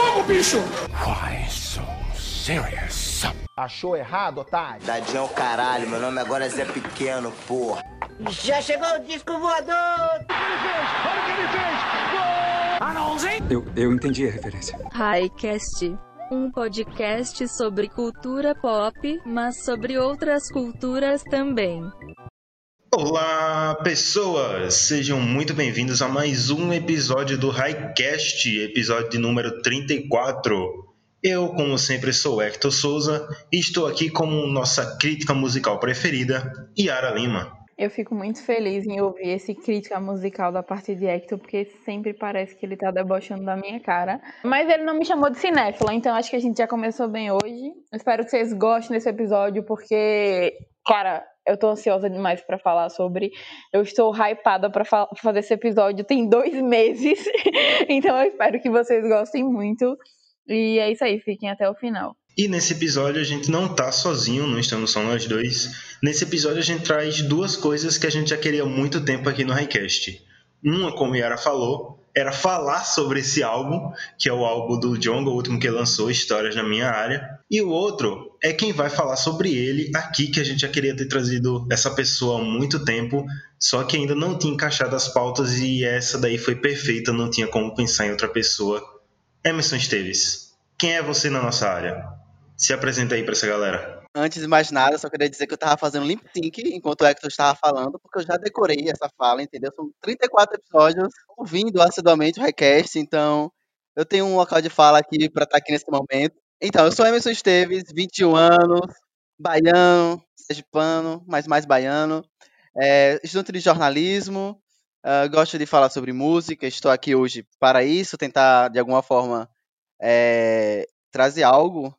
fogo, bicho! Why so serious? Achou errado, otário? Tadinho é o caralho, meu nome agora é Zé Pequeno, porra. Já chegou o disco voador! Eu, eu entendi a referência. Highcast. Um podcast sobre cultura pop, mas sobre outras culturas também. Olá, pessoas! Sejam muito bem-vindos a mais um episódio do Highcast, episódio de número 34. Eu, como sempre, sou Hector Souza e estou aqui com nossa crítica musical preferida, Yara Lima. Eu fico muito feliz em ouvir esse crítica musical da parte de Hector, porque sempre parece que ele tá debochando da minha cara. Mas ele não me chamou de cinéfila, então acho que a gente já começou bem hoje. Espero que vocês gostem desse episódio, porque, cara, eu tô ansiosa demais para falar sobre. Eu estou hypada para fa fazer esse episódio tem dois meses, então eu espero que vocês gostem muito. E é isso aí, fiquem até o final. E nesse episódio a gente não tá sozinho, não estamos só nós dois. Nesse episódio a gente traz duas coisas que a gente já queria há muito tempo aqui no Highcast. Uma, como Yara falou, era falar sobre esse álbum, que é o álbum do Jonga, o último que lançou, Histórias na Minha Área. E o outro é quem vai falar sobre ele aqui, que a gente já queria ter trazido essa pessoa há muito tempo, só que ainda não tinha encaixado as pautas e essa daí foi perfeita, não tinha como pensar em outra pessoa. Emerson Esteves, quem é você na nossa área? Se apresenta aí pra essa galera. Antes de mais nada, só queria dizer que eu tava fazendo lip sync enquanto o Hector estava falando, porque eu já decorei essa fala, entendeu? São 34 episódios ouvindo assiduamente o request, então eu tenho um local de fala aqui para estar aqui nesse momento. Então, eu sou Emerson Esteves, 21 anos, baiano, sergipano, mas mais baiano, é, estudante de jornalismo, uh, gosto de falar sobre música, estou aqui hoje para isso, tentar de alguma forma é, trazer algo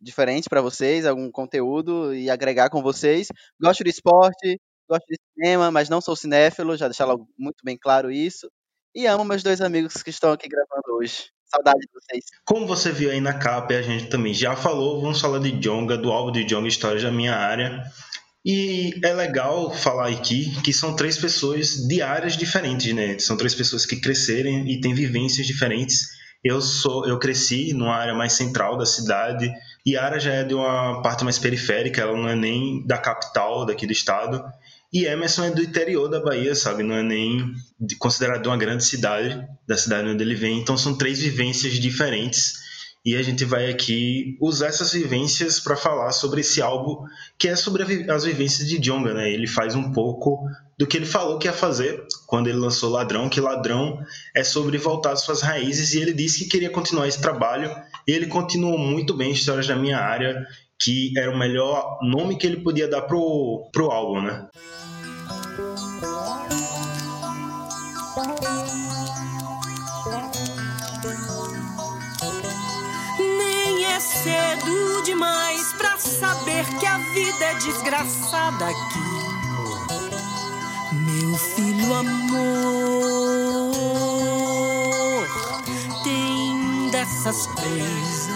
diferente para vocês, algum conteúdo e agregar com vocês. Gosto de esporte, gosto de cinema, mas não sou cinéfilo, já deixar logo muito bem claro isso. E amo meus dois amigos que estão aqui gravando hoje. Saudade de vocês. Como você viu aí na capa, a gente também já falou, vamos falar de Jonga, do álbum de Jonga Histórias da Minha Área. E é legal falar aqui que são três pessoas de áreas diferentes, né? São três pessoas que cresceram e têm vivências diferentes eu sou, eu cresci numa área mais central da cidade. e Yara já é de uma parte mais periférica, ela não é nem da capital daqui do estado. E Emerson é do interior da Bahia, sabe? Não é nem considerado uma grande cidade, da cidade onde ele vem. Então são três vivências diferentes e a gente vai aqui usar essas vivências para falar sobre esse álbum que é sobre as vivências de Jonga, né? Ele faz um pouco do que ele falou que ia fazer quando ele lançou Ladrão, que Ladrão é sobre voltar às suas raízes e ele disse que queria continuar esse trabalho e ele continuou muito bem Histórias da Minha Área, que era o melhor nome que ele podia dar pro, pro álbum, né? Cedo demais pra saber que a vida é desgraçada aqui. Meu filho amor tem dessas coisas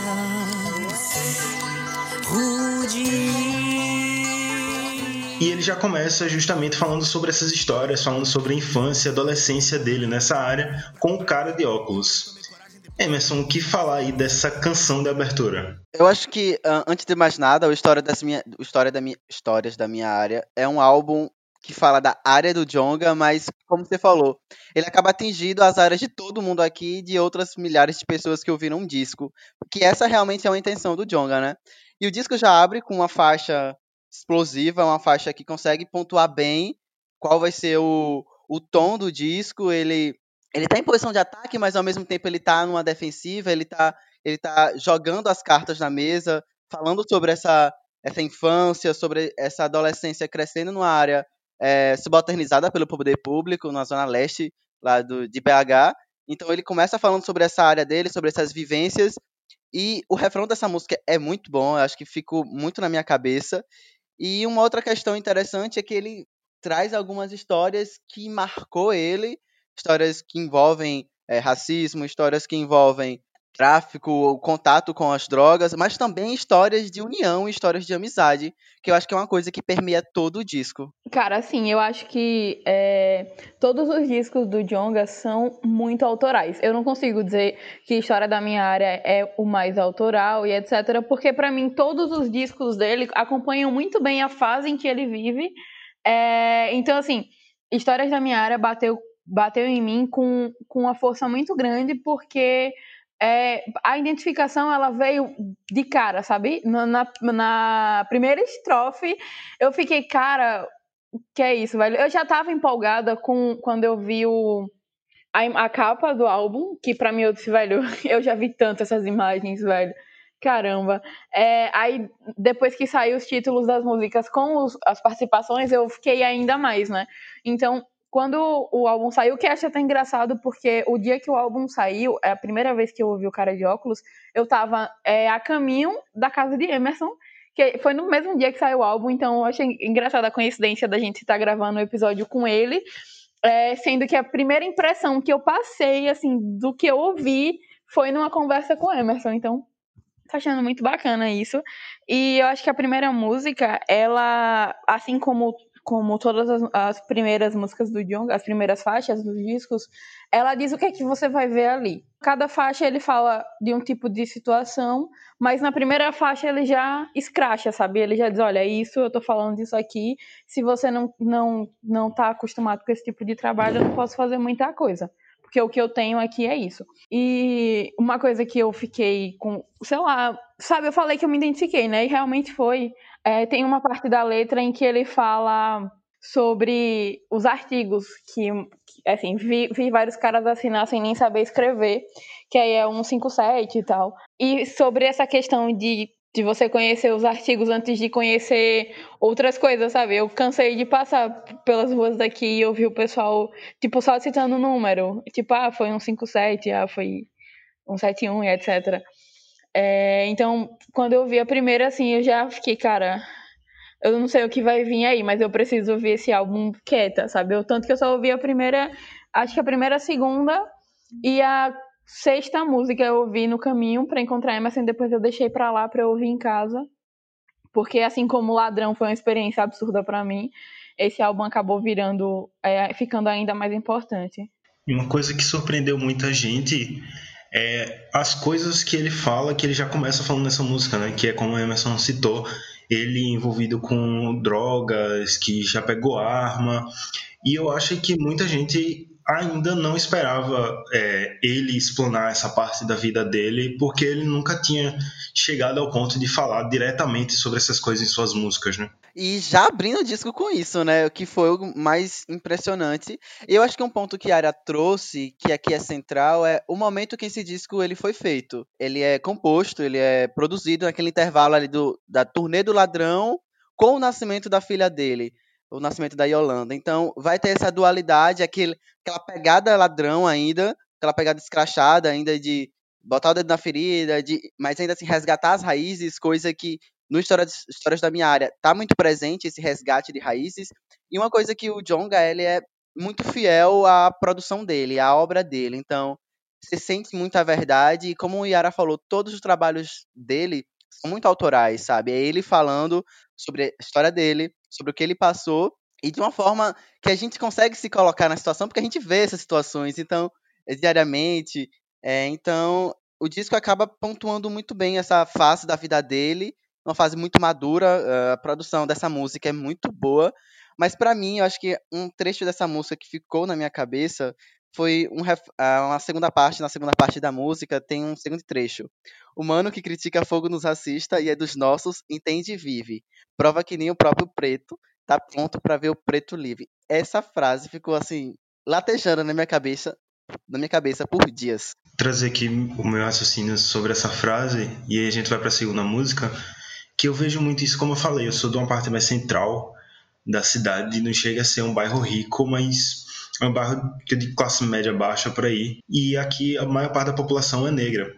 rude. E ele já começa justamente falando sobre essas histórias, falando sobre a infância e adolescência dele nessa área, com o cara de óculos. Emerson, o que falar aí dessa canção de abertura? Eu acho que, uh, antes de mais nada, o História das minha, História da minha, Histórias da Minha Área é um álbum que fala da área do Jonga, mas, como você falou, ele acaba atingindo as áreas de todo mundo aqui e de outras milhares de pessoas que ouviram um disco. Que essa realmente é uma intenção do Jonga, né? E o disco já abre com uma faixa explosiva, uma faixa que consegue pontuar bem qual vai ser o, o tom do disco. Ele ele tá em posição de ataque, mas ao mesmo tempo ele tá numa defensiva, ele tá, ele tá jogando as cartas na mesa, falando sobre essa, essa infância, sobre essa adolescência crescendo numa área é, subalternizada pelo poder público, na zona leste lá do, de BH. Então ele começa falando sobre essa área dele, sobre essas vivências, e o refrão dessa música é muito bom, eu acho que ficou muito na minha cabeça. E uma outra questão interessante é que ele traz algumas histórias que marcou ele histórias que envolvem é, racismo, histórias que envolvem tráfico, o contato com as drogas, mas também histórias de união, histórias de amizade, que eu acho que é uma coisa que permeia todo o disco. Cara, assim, eu acho que é, todos os discos do Jonga são muito autorais. Eu não consigo dizer que História da Minha Área é o mais autoral e etc, porque para mim todos os discos dele acompanham muito bem a fase em que ele vive. É, então, assim, Histórias da Minha Área bateu, bateu em mim com, com uma força muito grande, porque é, a identificação ela veio de cara, sabe? Na, na, na, primeira estrofe, eu fiquei, cara, que é isso, velho? Eu já tava empolgada com quando eu vi o, a, a capa do álbum, que pra mim eu disse, velho, eu já vi tanto essas imagens, velho. Caramba. É, aí, depois que saiu os títulos das músicas com os, as participações, eu fiquei ainda mais, né? Então, quando o álbum saiu, que acho até engraçado, porque o dia que o álbum saiu, é a primeira vez que eu ouvi o cara de óculos, eu tava é, a caminho da casa de Emerson, que foi no mesmo dia que saiu o álbum, então eu achei engraçada a coincidência da gente estar tá gravando o um episódio com ele, é, sendo que a primeira impressão que eu passei, assim, do que eu ouvi, foi numa conversa com Emerson, então tô achando muito bacana isso. E eu acho que a primeira música, ela, assim como como todas as, as, primeiras músicas do Jung, as primeiras faixas dos discos, ela diz o que é que você vai ver ali. Cada faixa ele fala de um tipo de situação, mas na primeira faixa ele já escracha, sabe? Ele já diz, olha, isso, eu tô falando disso aqui, se você não, não, não tá acostumado com esse tipo de trabalho, eu não posso fazer muita coisa. Porque o que eu tenho aqui é isso. E uma coisa que eu fiquei com, sei lá, sabe, eu falei que eu me identifiquei, né? E realmente foi é, tem uma parte da letra em que ele fala sobre os artigos que, assim, vi, vi vários caras assinar sem nem saber escrever, que aí é 157 e tal. E sobre essa questão de, de você conhecer os artigos antes de conhecer outras coisas, sabe? Eu cansei de passar pelas ruas daqui e ouvir o pessoal, tipo, só citando o número. Tipo, ah, foi 157, ah, foi 171 e etc. É, então, quando eu vi a primeira, assim, eu já fiquei, cara, eu não sei o que vai vir aí, mas eu preciso ouvir esse álbum quieta, sabe? Eu, tanto que eu só ouvi a primeira, acho que a primeira, a segunda e a sexta música eu ouvi no caminho para encontrar Emerson, depois eu deixei para lá para eu ouvir em casa. Porque assim como Ladrão foi uma experiência absurda para mim, esse álbum acabou virando, é, ficando ainda mais importante. E uma coisa que surpreendeu muita gente é, as coisas que ele fala, que ele já começa falando nessa música, né? Que é como o Emerson citou, ele envolvido com drogas, que já pegou arma. E eu acho que muita gente ainda não esperava é, ele explanar essa parte da vida dele, porque ele nunca tinha chegado ao ponto de falar diretamente sobre essas coisas em suas músicas, né? E já abrindo o disco com isso, né? O que foi o mais impressionante. Eu acho que um ponto que a Ara trouxe, que aqui é central, é o momento que esse disco ele foi feito. Ele é composto, ele é produzido naquele intervalo ali do, da turnê do ladrão com o nascimento da filha dele o nascimento da Yolanda. Então, vai ter essa dualidade, aquele, aquela pegada ladrão ainda, aquela pegada escrachada ainda de botar o dedo na ferida, de, mas ainda assim resgatar as raízes, coisa que no Histórias, Histórias da Minha Área tá muito presente, esse resgate de raízes. E uma coisa que o John ele é muito fiel à produção dele, à obra dele. Então, você sente muita verdade. E como o Yara falou, todos os trabalhos dele são muito autorais, sabe? É ele falando sobre a história dele, sobre o que ele passou, e de uma forma que a gente consegue se colocar na situação, porque a gente vê essas situações, então, diariamente. É, então, o disco acaba pontuando muito bem essa fase da vida dele, uma fase muito madura, eh, a produção dessa música é muito boa, mas para mim, eu acho que um trecho dessa música que ficou na minha cabeça foi um, ah, uma segunda parte, na segunda parte da música tem um segundo trecho. O mano que critica fogo nos racista e é dos nossos, entende e vive. Prova que nem o próprio preto tá pronto para ver o preto livre. Essa frase ficou assim, latejando na minha cabeça, na minha cabeça por dias. Trazer aqui o meu raciocínio sobre essa frase e aí a gente vai para a segunda música, que eu vejo muito isso como eu falei, eu sou de uma parte mais central da cidade, não chega a ser um bairro rico, mas é um bairro de classe média baixa por aí. E aqui a maior parte da população é negra.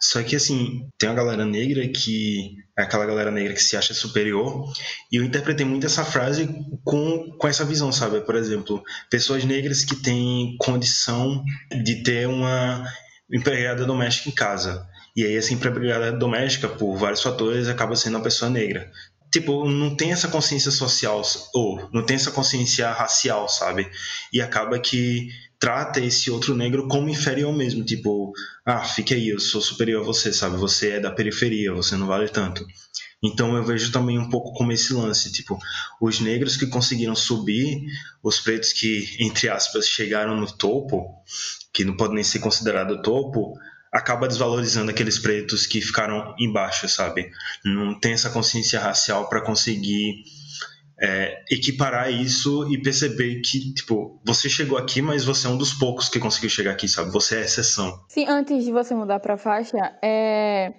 Só que assim, tem uma galera negra que é aquela galera negra que se acha superior, e eu interpretei muito essa frase com, com essa visão, sabe? Por exemplo, pessoas negras que têm condição de ter uma empregada doméstica em casa. E aí essa empregada doméstica, por vários fatores, acaba sendo uma pessoa negra. Tipo, não tem essa consciência social, ou não tem essa consciência racial, sabe? E acaba que trata esse outro negro como inferior mesmo, tipo, ah, fique aí, eu sou superior a você, sabe? Você é da periferia, você não vale tanto. Então eu vejo também um pouco como esse lance, tipo, os negros que conseguiram subir, os pretos que, entre aspas, chegaram no topo, que não podem nem ser considerado topo, acaba desvalorizando aqueles pretos que ficaram embaixo, sabe? Não tem essa consciência racial para conseguir é, equiparar isso e perceber que, tipo, você chegou aqui, mas você é um dos poucos que conseguiu chegar aqui, sabe? Você é exceção. Sim, antes de você mudar pra faixa, é...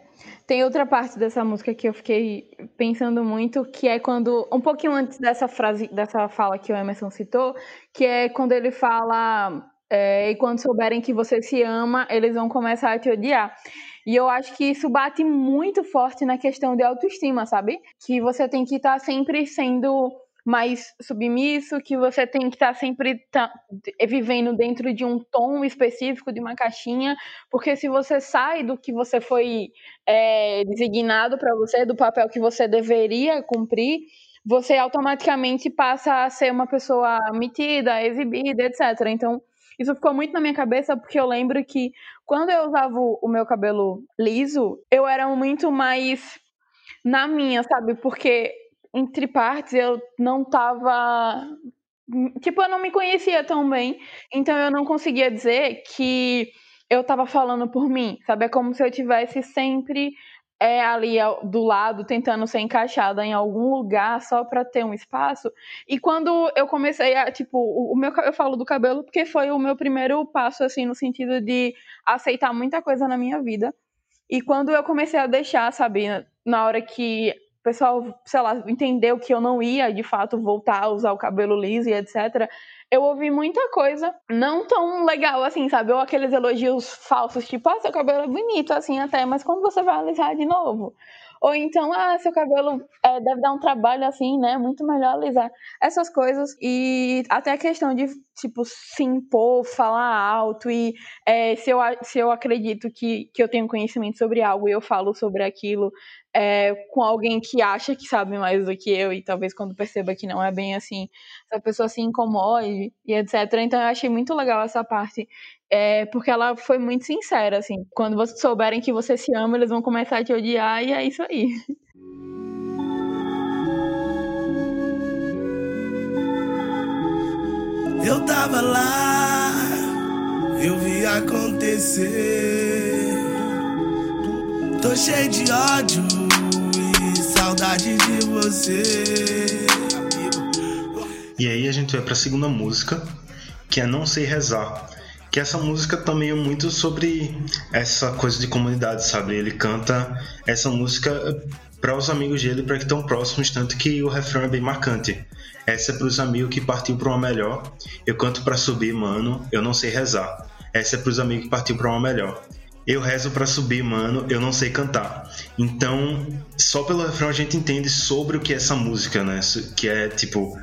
tem outra parte dessa música que eu fiquei pensando muito, que é quando, um pouquinho antes dessa frase, dessa fala que o Emerson citou, que é quando ele fala, é, e quando souberem que você se ama, eles vão começar a te odiar. E eu acho que isso bate muito forte na questão de autoestima, sabe? Que você tem que estar tá sempre sendo mais submisso, que você tem que estar tá sempre tá, vivendo dentro de um tom específico, de uma caixinha, porque se você sai do que você foi é, designado para você, do papel que você deveria cumprir, você automaticamente passa a ser uma pessoa metida, exibida, etc. Então, isso ficou muito na minha cabeça porque eu lembro que quando eu usava o meu cabelo liso, eu era muito mais na minha, sabe? Porque entre partes eu não tava. Tipo, eu não me conhecia tão bem, então eu não conseguia dizer que eu tava falando por mim, sabe? É como se eu tivesse sempre é ali do lado tentando ser encaixada em algum lugar só para ter um espaço. E quando eu comecei a, tipo, o meu eu falo do cabelo porque foi o meu primeiro passo assim no sentido de aceitar muita coisa na minha vida. E quando eu comecei a deixar, sabe, na hora que o pessoal, sei lá, entendeu que eu não ia de fato voltar a usar o cabelo liso e etc eu ouvi muita coisa não tão legal assim, sabe? Ou aqueles elogios falsos, tipo, ah, seu cabelo é bonito assim até, mas quando você vai alisar de novo? Ou então, ah, seu cabelo é, deve dar um trabalho assim, né? Muito melhor alisar. Essas coisas. E até a questão de, tipo, se impor, falar alto. E é, se, eu, se eu acredito que, que eu tenho conhecimento sobre algo e eu falo sobre aquilo, é, com alguém que acha que sabe mais do que eu e talvez quando perceba que não é bem assim, essa pessoa se incomode e etc. Então eu achei muito legal essa parte, é, porque ela foi muito sincera, assim. Quando vocês souberem que você se ama, eles vão começar a te odiar e é isso aí. Eu tava lá, eu vi acontecer. Tô cheio de ódio saudade de você. E aí a gente vai para a segunda música, que é Não Sei Rezar. Que essa música também é muito sobre essa coisa de comunidade, sabe? Ele canta essa música para os amigos dele, para que estão próximos, tanto que o refrão é bem marcante. Essa é para os amigos que partiu para uma melhor. Eu canto para subir, mano, eu não sei rezar. Essa é para os amigos que partiu para uma melhor. Eu rezo para subir, mano, eu não sei cantar. Então, só pelo refrão a gente entende sobre o que é essa música, né? Que é tipo.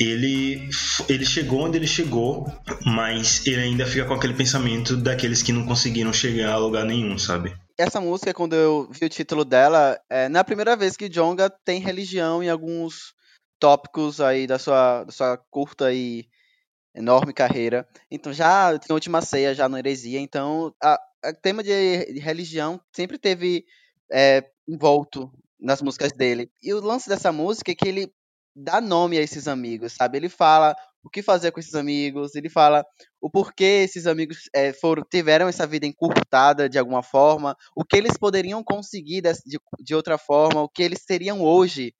Ele, ele chegou onde ele chegou, mas ele ainda fica com aquele pensamento daqueles que não conseguiram chegar a lugar nenhum, sabe? Essa música, quando eu vi o título dela, é na primeira vez que Jonga tem religião em alguns tópicos aí da sua, da sua curta e enorme carreira. Então já tem Última Ceia, já no Heresia, então a, o tema de religião sempre teve é, envolto nas músicas dele. E o lance dessa música é que ele dá nome a esses amigos, sabe? Ele fala o que fazer com esses amigos, ele fala o porquê esses amigos é, foram tiveram essa vida encurtada de alguma forma, o que eles poderiam conseguir de, de, outra forma, o que eles seriam hoje.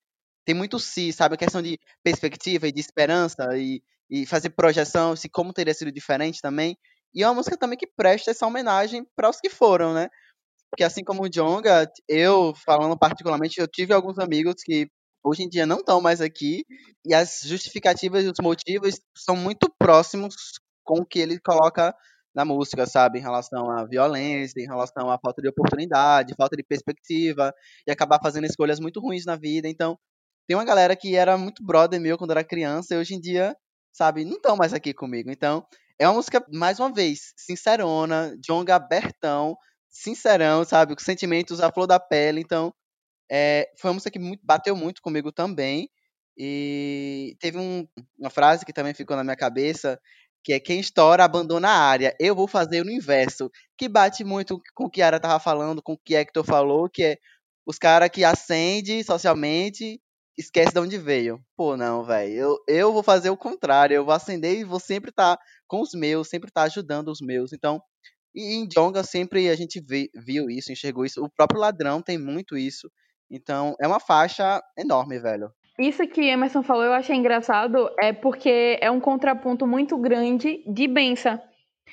Tem muito si, sabe? A questão de perspectiva e de esperança e, e fazer projeção, se como teria sido diferente também. E é uma música também que presta essa homenagem para os que foram, né? Porque assim como o Jonga, eu, falando particularmente, eu tive alguns amigos que hoje em dia não estão mais aqui, e as justificativas e os motivos são muito próximos com o que ele coloca na música, sabe? Em relação à violência, em relação à falta de oportunidade, falta de perspectiva, e acabar fazendo escolhas muito ruins na vida. Então, tem uma galera que era muito brother meu quando era criança, e hoje em dia, sabe, não estão mais aqui comigo. Então, É uma música, mais uma vez, sincerona, Jonga abertão, sincerão, sabe? Com sentimentos à flor da pele. Então, é, foi uma música que bateu muito comigo também. E teve um, uma frase que também ficou na minha cabeça, que é quem estoura abandona a área. Eu vou fazer o inverso, que bate muito com o que a Ara tava falando, com o que Hector falou, que é os caras que acende socialmente, esquece de onde veio. Pô, não, velho. Eu, eu vou fazer o contrário. Eu vou acender e vou sempre estar tá com os meus, sempre estar tá ajudando os meus. Então, e em Jonga sempre a gente vi, viu isso, enxergou isso. O próprio ladrão tem muito isso. Então, é uma faixa enorme, velho. Isso que Emerson falou eu achei engraçado, é porque é um contraponto muito grande de Bença.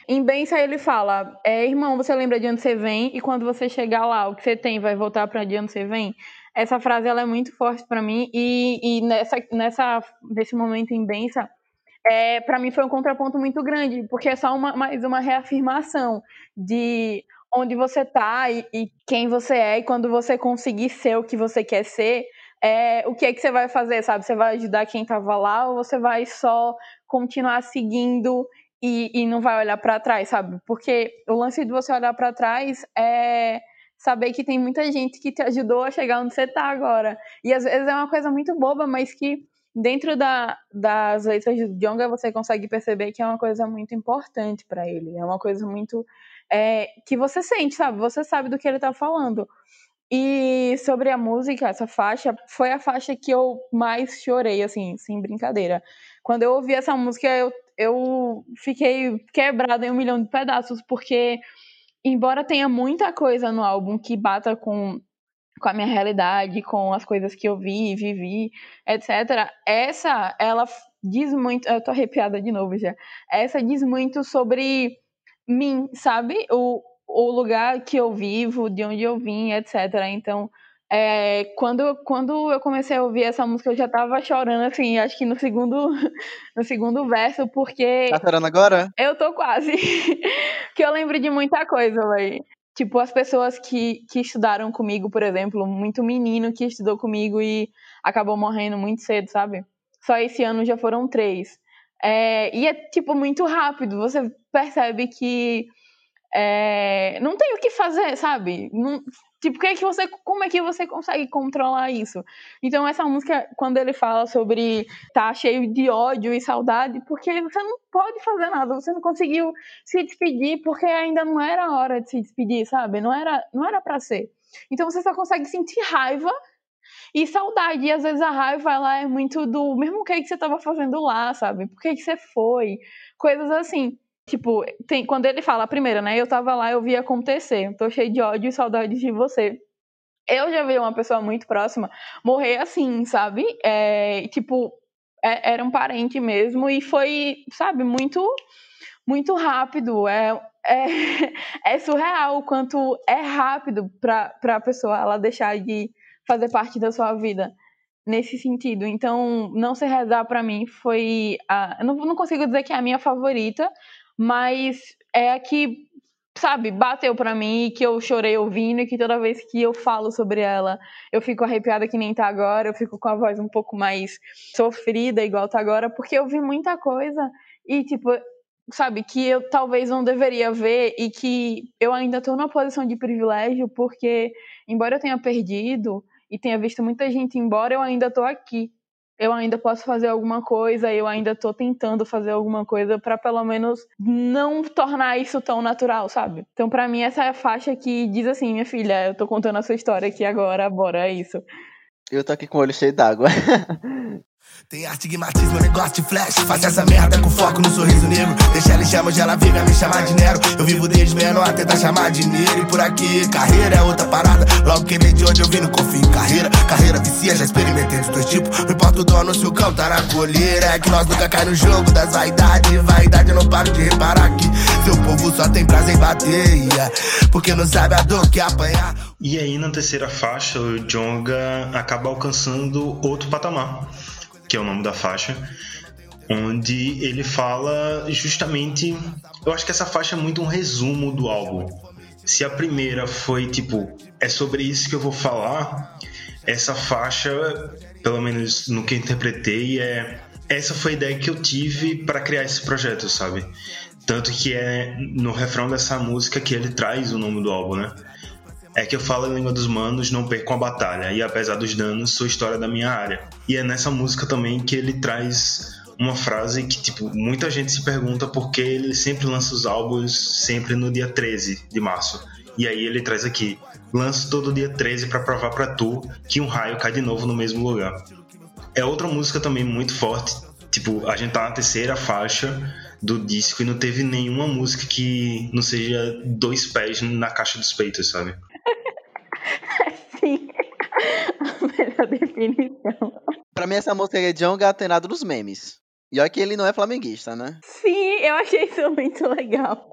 Em Bença ele fala, é, irmão, você lembra de onde você vem e quando você chegar lá, o que você tem vai voltar para de onde você vem? Essa frase ela é muito forte para mim e, e nessa, nessa, nesse momento em Bença, é, para mim foi um contraponto muito grande, porque é só uma, mais uma reafirmação de onde você tá e, e quem você é e quando você conseguir ser o que você quer ser, é, o que é que você vai fazer, sabe? Você vai ajudar quem estava lá ou você vai só continuar seguindo e, e não vai olhar para trás, sabe? Porque o lance de você olhar para trás é saber que tem muita gente que te ajudou a chegar onde você está agora. E às vezes é uma coisa muito boba, mas que dentro da, das letras de Jonga você consegue perceber que é uma coisa muito importante para ele. É uma coisa muito é, que você sente, sabe? Você sabe do que ele está falando. E sobre a música, essa faixa foi a faixa que eu mais chorei, assim, sem brincadeira. Quando eu ouvi essa música, eu, eu fiquei quebrada em um milhão de pedaços, porque, embora tenha muita coisa no álbum que bata com, com a minha realidade, com as coisas que eu vi, vivi, etc., essa, ela diz muito. Eu tô arrepiada de novo já. Essa diz muito sobre mim, sabe? O, o lugar que eu vivo, de onde eu vim, etc. Então, é, quando, quando eu comecei a ouvir essa música, eu já tava chorando, assim, acho que no segundo, no segundo verso, porque. Tá chorando agora? Eu tô quase. que eu lembro de muita coisa, velho. Tipo, as pessoas que, que estudaram comigo, por exemplo, muito menino que estudou comigo e acabou morrendo muito cedo, sabe? Só esse ano já foram três. É, e é, tipo, muito rápido. Você percebe que é, não tem o que fazer, sabe? Não, tipo, que é que você, como é que você consegue controlar isso? Então, essa música, quando ele fala sobre tá cheio de ódio e saudade, porque você não pode fazer nada, você não conseguiu se despedir porque ainda não era hora de se despedir, sabe? Não era, não era para ser. Então, você só consegue sentir raiva e saudade. E às vezes a raiva ela é muito do mesmo que, que você estava fazendo lá, sabe? Por que, que você foi? Coisas assim. Tipo, tem, quando ele fala, primeiro, né? Eu tava lá, eu vi acontecer. Tô cheio de ódio e saudade de você. Eu já vi uma pessoa muito próxima morrer assim, sabe? É, tipo, é, era um parente mesmo e foi, sabe, muito muito rápido. É, é, é surreal o quanto é rápido para a pessoa ela deixar de fazer parte da sua vida nesse sentido. Então, não se rezar para mim foi a, eu não, não consigo dizer que é a minha favorita, mas é a que, sabe, bateu para mim e que eu chorei ouvindo e que toda vez que eu falo sobre ela, eu fico arrepiada que nem tá agora, eu fico com a voz um pouco mais sofrida, igual tá agora, porque eu vi muita coisa e, tipo, sabe, que eu talvez não deveria ver e que eu ainda tô numa posição de privilégio, porque, embora eu tenha perdido e tenha visto muita gente embora, eu ainda tô aqui eu ainda posso fazer alguma coisa, eu ainda estou tentando fazer alguma coisa para pelo menos não tornar isso tão natural, sabe? Então, para mim, essa é a faixa que diz assim: minha filha, eu tô contando a sua história aqui agora, bora, é isso. Eu tô aqui com o olho cheio d'água. Tem astigmatismo, negócio de flash. Faz essa merda com foco no sorriso negro. Deixa ela chama, hoje ela vive a me chamar de Nero. Eu vivo desde menor, tentar chamar de Nero. E por aqui, carreira é outra parada. Logo que vem de onde eu vim, não confio em carreira. Carreira vicia, já experimentei dos dois tipos. Não importa o dono se o cão tá na colheira. É que nós nunca cai no jogo das vaidades. Vaidade, eu não paro de reparar que seu povo só tem prazer em bater. Porque não sabe a dor que apanhar. E aí, na terceira faixa, o Jonga acaba alcançando outro patamar que é o nome da faixa, onde ele fala justamente. Eu acho que essa faixa é muito um resumo do álbum. Se a primeira foi tipo, é sobre isso que eu vou falar, essa faixa, pelo menos no que eu interpretei, é. Essa foi a ideia que eu tive para criar esse projeto, sabe? Tanto que é no refrão dessa música que ele traz o nome do álbum, né? É que eu falo a língua dos manos, não perco a batalha, e apesar dos danos, sou história da minha área. E é nessa música também que ele traz uma frase que, tipo, muita gente se pergunta por que ele sempre lança os álbuns sempre no dia 13 de março. E aí ele traz aqui: lanço todo dia 13 para provar para tu que um raio cai de novo no mesmo lugar. É outra música também muito forte. Tipo, a gente tá na terceira faixa do disco e não teve nenhuma música que não seja dois pés na caixa dos peitos, sabe? Sim. A melhor definição. Pra mim, essa música é John Gatenado dos memes. E olha que ele não é flamenguista, né? Sim, eu achei isso muito legal.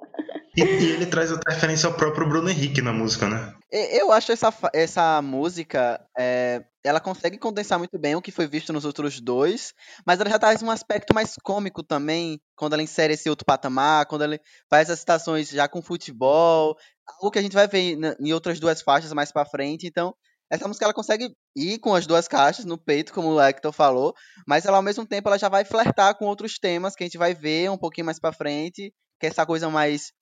E, e ele traz até referência ao próprio Bruno Henrique na música, né? Eu acho essa, essa música, é, ela consegue condensar muito bem o que foi visto nos outros dois, mas ela já traz um aspecto mais cômico também, quando ela insere esse outro patamar, quando ela faz as citações já com futebol, algo que a gente vai ver em outras duas faixas mais para frente, então essa música ela consegue ir com as duas caixas no peito, como o Hector falou, mas ela ao mesmo tempo ela já vai flertar com outros temas que a gente vai ver um pouquinho mais para frente, que é essa coisa mais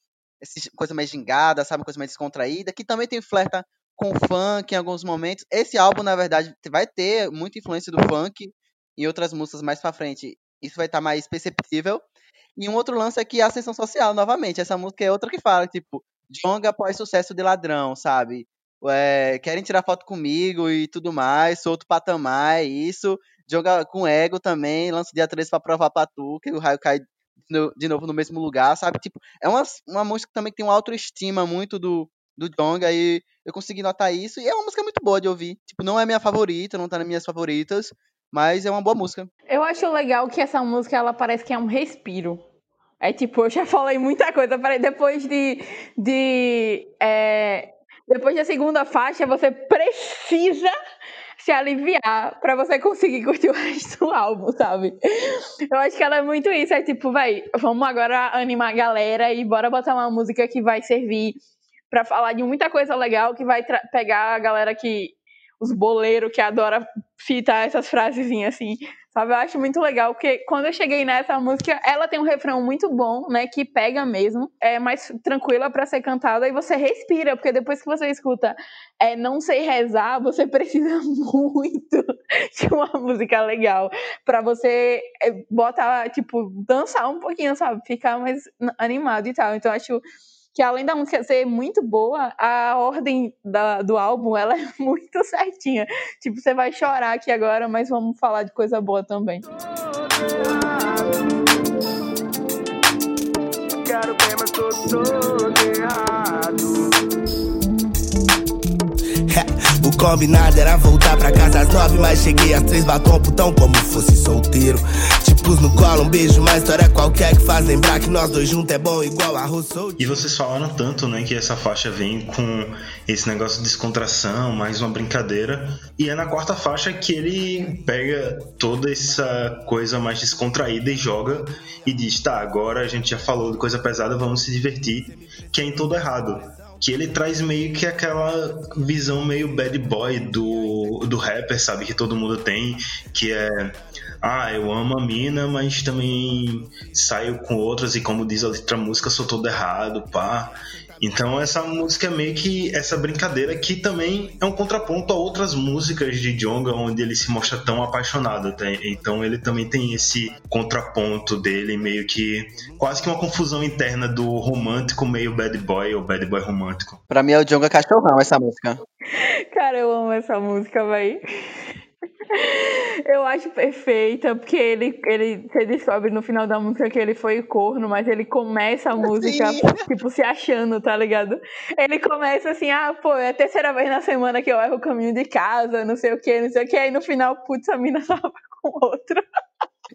essa coisa mais gingada, sabe, coisa mais descontraída, que também tem flerta com funk em alguns momentos. Esse álbum, na verdade, vai ter muita influência do funk em outras músicas mais para frente. Isso vai estar tá mais perceptível. E um outro lance é que a ascensão social, novamente. Essa música é outra que fala, tipo, Jonga após sucesso de ladrão, sabe? É, querem tirar foto comigo e tudo mais, sou outro patamar, isso. Joga com ego também, lança dia 13 pra provar pra tu, que o raio cai de novo no mesmo lugar, sabe? Tipo, é uma, uma música que também tem uma autoestima muito do, do Jonga e eu consegui notar isso. E é uma música muito boa de ouvir. Tipo, não é minha favorita, não tá nas minhas favoritas, mas é uma boa música. Eu acho legal que essa música, ela parece que é um respiro. É tipo, eu já falei muita coisa, depois de, de é, depois da segunda faixa, você precisa se aliviar para você conseguir curtir o resto do álbum, sabe? Eu acho que ela é muito isso, é tipo, vai, vamos agora animar a galera e bora botar uma música que vai servir para falar de muita coisa legal, que vai pegar a galera que os boleiros que adora citar essas frasezinhas assim, sabe? Eu acho muito legal, porque quando eu cheguei nessa música, ela tem um refrão muito bom, né, que pega mesmo, é mais tranquila para ser cantada e você respira, porque depois que você escuta é, Não Sei Rezar, você precisa muito de uma música legal para você é, botar, tipo, dançar um pouquinho, sabe? Ficar mais animado e tal. Então, acho que além da música ser muito boa, a ordem da, do álbum ela é muito certinha. Tipo, você vai chorar aqui agora, mas vamos falar de coisa boa também. Quero bem, mas tô todo errado. O combinado era voltar pra casa às nove, mas cheguei às três, batom putão como fosse solteiro. Tipos no colo, um beijo, uma história qualquer que faz lembrar que nós dois juntos é bom igual. E vocês falaram tanto, né, que essa faixa vem com esse negócio de descontração, mais uma brincadeira. E é na quarta faixa que ele pega toda essa coisa mais descontraída e joga e diz: tá, agora a gente já falou de coisa pesada, vamos se divertir, que é em todo errado que ele traz meio que aquela visão meio bad boy do, do rapper, sabe? Que todo mundo tem, que é. Ah, eu amo a mina, mas também saio com outras, e como diz a letra música, sou todo errado, pá. Então essa música é meio que essa brincadeira que também é um contraponto a outras músicas de Jonga onde ele se mostra tão apaixonado. Tá? Então ele também tem esse contraponto dele, meio que quase que uma confusão interna do romântico meio bad boy ou bad boy romântico. Pra mim é o Jonga cachorrão essa música. Cara, eu amo essa música, véi. Eu acho perfeita, porque ele, ele você descobre no final da música que ele foi corno, mas ele começa a música, Sim. tipo, se achando, tá ligado? Ele começa assim, ah, pô, é a terceira vez na semana que eu erro o caminho de casa, não sei o que, não sei o que, aí no final, putz, a mina tava com outro.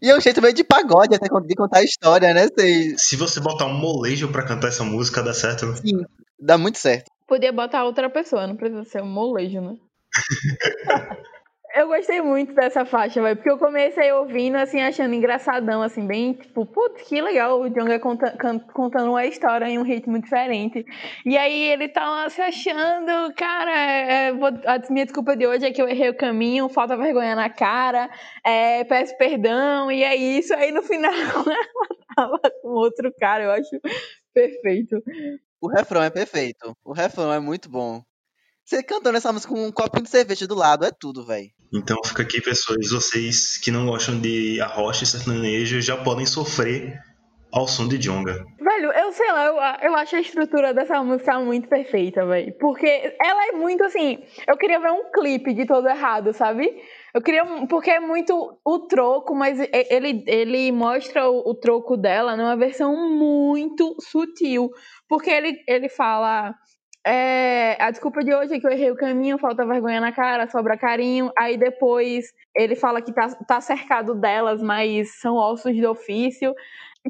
E é um jeito meio de pagode até de contar a história, né? Sei. Se você botar um molejo pra cantar essa música, dá certo, né? Sim, dá muito certo. Podia botar outra pessoa, não precisa ser um molejo, né? Eu gostei muito dessa faixa, velho, porque eu comecei ouvindo, assim, achando engraçadão, assim, bem, tipo, putz, que legal o Jonga conta, contando uma história em um ritmo diferente. E aí ele tá lá se achando, cara, é, vou, a minha desculpa de hoje é que eu errei o caminho, falta vergonha na cara, é, peço perdão, e é isso. Aí no final ela tava com outro cara, eu acho perfeito. O refrão é perfeito, o refrão é muito bom. Você cantando essa música com um copinho de cerveja do lado, é tudo, velho. Então fica aqui, pessoas, vocês que não gostam de arrocha e sertanejo já podem sofrer ao som de Jonga. Velho, eu sei lá, eu, eu acho a estrutura dessa música muito perfeita, velho. Porque ela é muito assim. Eu queria ver um clipe de todo errado, sabe? Eu queria. Porque é muito o troco, mas ele, ele mostra o, o troco dela numa versão muito sutil. Porque ele, ele fala. É, a desculpa de hoje é que eu errei o caminho, falta vergonha na cara, sobra carinho. Aí depois ele fala que tá, tá cercado delas, mas são ossos de ofício.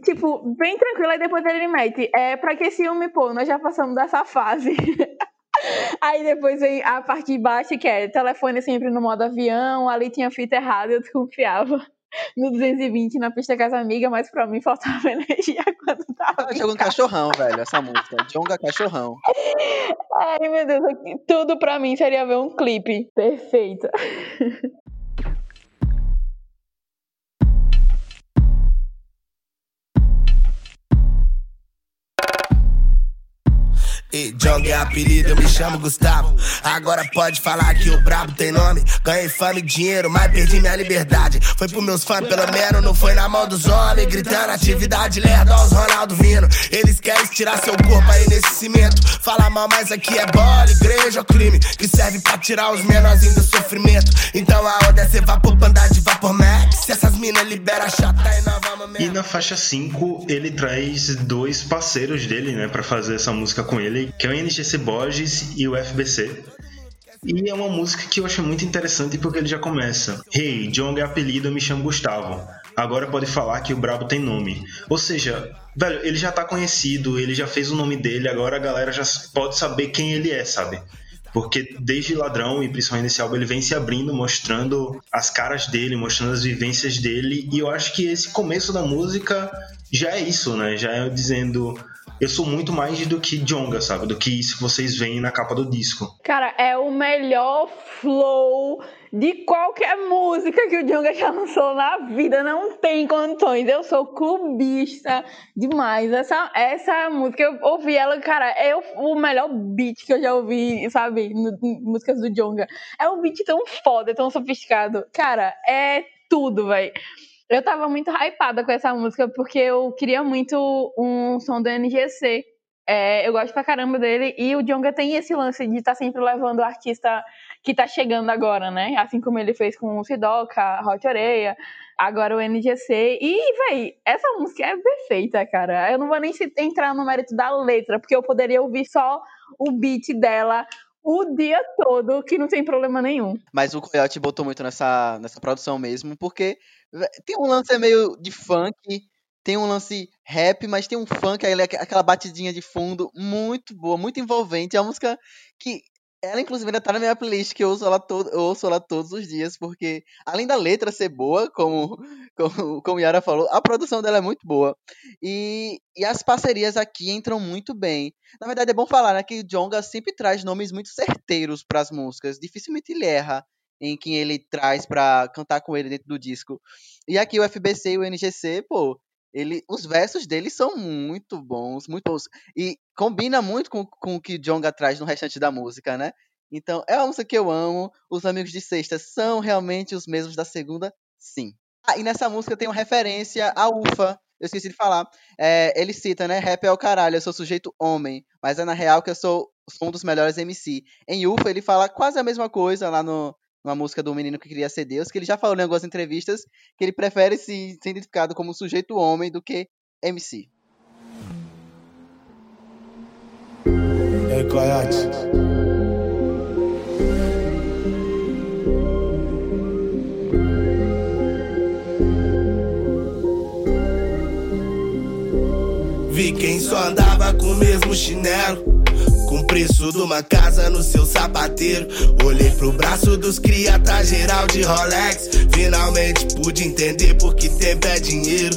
Tipo, bem tranquilo. Aí depois ele mete: é, pra que ciúme, pô? Nós já passamos dessa fase. Aí depois vem a parte de baixo, que é telefone sempre no modo avião. Ali tinha fita errada, eu desconfiava no 220 na pista com as amigas, mas pra mim faltava energia quando tava. Jogando um cachorrão, velho, essa música. Jonga cachorrão. Ai, meu Deus, tudo pra mim seria ver um clipe. Perfeito. E Jong é apelido, eu me chamo Gustavo. Agora pode falar que o brabo tem nome. Ganhei fama e dinheiro, mas perdi minha liberdade. Foi pro meus fãs, pelo menos não foi na mão dos homens. Gritando atividade lerda aos Ronaldo vindo. Eles querem tirar seu corpo aí nesse cimento. Fala mal, mas aqui é bola, igreja ou crime. Que serve pra tirar os menorzinhos do sofrimento. Então a onda é ser vapor, andar de vapor max. Se essas minas liberam chata e mesmo. E na faixa 5, ele traz dois parceiros dele, né, pra fazer essa música com ele que é o NGC Borges e o FBC. E é uma música que eu acho muito interessante porque ele já começa: Hey, Jong é apelido, eu me chamo Gustavo. Agora pode falar que o Brabo tem nome. Ou seja, velho, ele já tá conhecido, ele já fez o nome dele, agora a galera já pode saber quem ele é, sabe? Porque desde Ladrão e principalmente nesse álbum ele vem se abrindo, mostrando as caras dele, mostrando as vivências dele. E eu acho que esse começo da música já é isso, né? Já é dizendo eu sou muito mais do que Jonga, sabe? Do que isso que vocês veem na capa do disco. Cara, é o melhor flow de qualquer música que o Jonga já lançou na vida. Não tem condições. Eu sou clubista demais. Essa, essa música, eu ouvi ela, cara, é o, o melhor beat que eu já ouvi, sabe? No, músicas do Jonga. É um beat tão foda, tão sofisticado. Cara, é tudo, velho. Eu tava muito hypada com essa música porque eu queria muito um som do NGC. É, eu gosto pra caramba dele e o Jonga tem esse lance de estar tá sempre levando o artista que tá chegando agora, né? Assim como ele fez com o Sidoca, Hot Oreia, agora o NGC. E, véi, essa música é perfeita, cara. Eu não vou nem entrar no mérito da letra, porque eu poderia ouvir só o beat dela o dia todo, que não tem problema nenhum. Mas o Coyote botou muito nessa, nessa produção mesmo, porque tem um lance meio de funk, tem um lance rap, mas tem um funk, aquela batidinha de fundo muito boa, muito envolvente. É uma música que ela, inclusive, ainda tá na minha playlist, que eu ouço ela, todo, eu ouço ela todos os dias, porque além da letra ser boa, como, como, como Yara falou, a produção dela é muito boa. E, e as parcerias aqui entram muito bem. Na verdade, é bom falar né, que Jonga sempre traz nomes muito certeiros para as músicas. Dificilmente ele erra em quem ele traz para cantar com ele dentro do disco. E aqui o FBC e o NGC, pô, ele, os versos dele são muito bons, muito bons. E combina muito com, com o que Jonga traz no restante da música, né? Então, é uma música que eu amo. Os amigos de sexta são realmente os mesmos da segunda? Sim. Ah, e nessa música tem uma referência a UFA. Eu esqueci de falar. É, ele cita, né? Rap é o caralho, eu sou sujeito homem. Mas é na real que eu sou um dos melhores MC. Em UFA, ele fala quase a mesma coisa lá no, uma música do menino que queria ser Deus, que ele já falou em algumas entrevistas que ele prefere se ser identificado como sujeito homem do que MC. Ei, Coyote. Vi quem só andava com o mesmo chinelo. Preço de uma casa no seu sapateiro. Olhei pro braço dos cria, tá geral de Rolex. Finalmente pude entender porque tempo é dinheiro.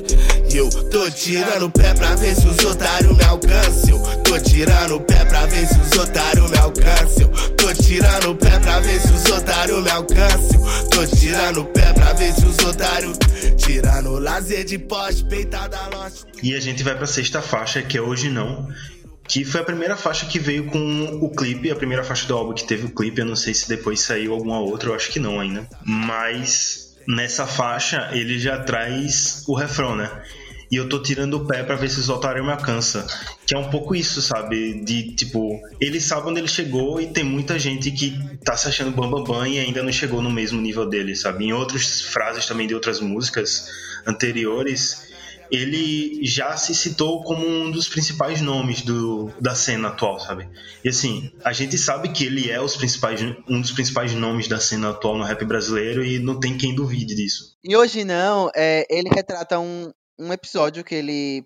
E eu tô tirando o pé pra ver se os otários me alcançam. Tô tirando o pé pra ver se os otários me alcançam. Tô tirando o pé pra ver se os otários me alcançam. Tô tirando o pé pra ver se os otários. Tirando lazer de poste, peitada lote. E a gente vai pra sexta faixa, que é Hoje Não. Que foi a primeira faixa que veio com o clipe, a primeira faixa do álbum que teve o clipe. Eu não sei se depois saiu alguma outra, eu acho que não ainda. Mas nessa faixa ele já traz o refrão, né? E eu tô tirando o pé para ver se os otários me alcançam. Que é um pouco isso, sabe? De tipo, ele sabe onde ele chegou e tem muita gente que tá se achando bambambam bam, bam, e ainda não chegou no mesmo nível dele, sabe? Em outras frases também de outras músicas anteriores, ele já se citou como um dos principais nomes do, da cena atual, sabe? E assim, a gente sabe que ele é os principais, um dos principais nomes da cena atual no rap brasileiro e não tem quem duvide disso. E hoje não, é, ele retrata um, um episódio que ele,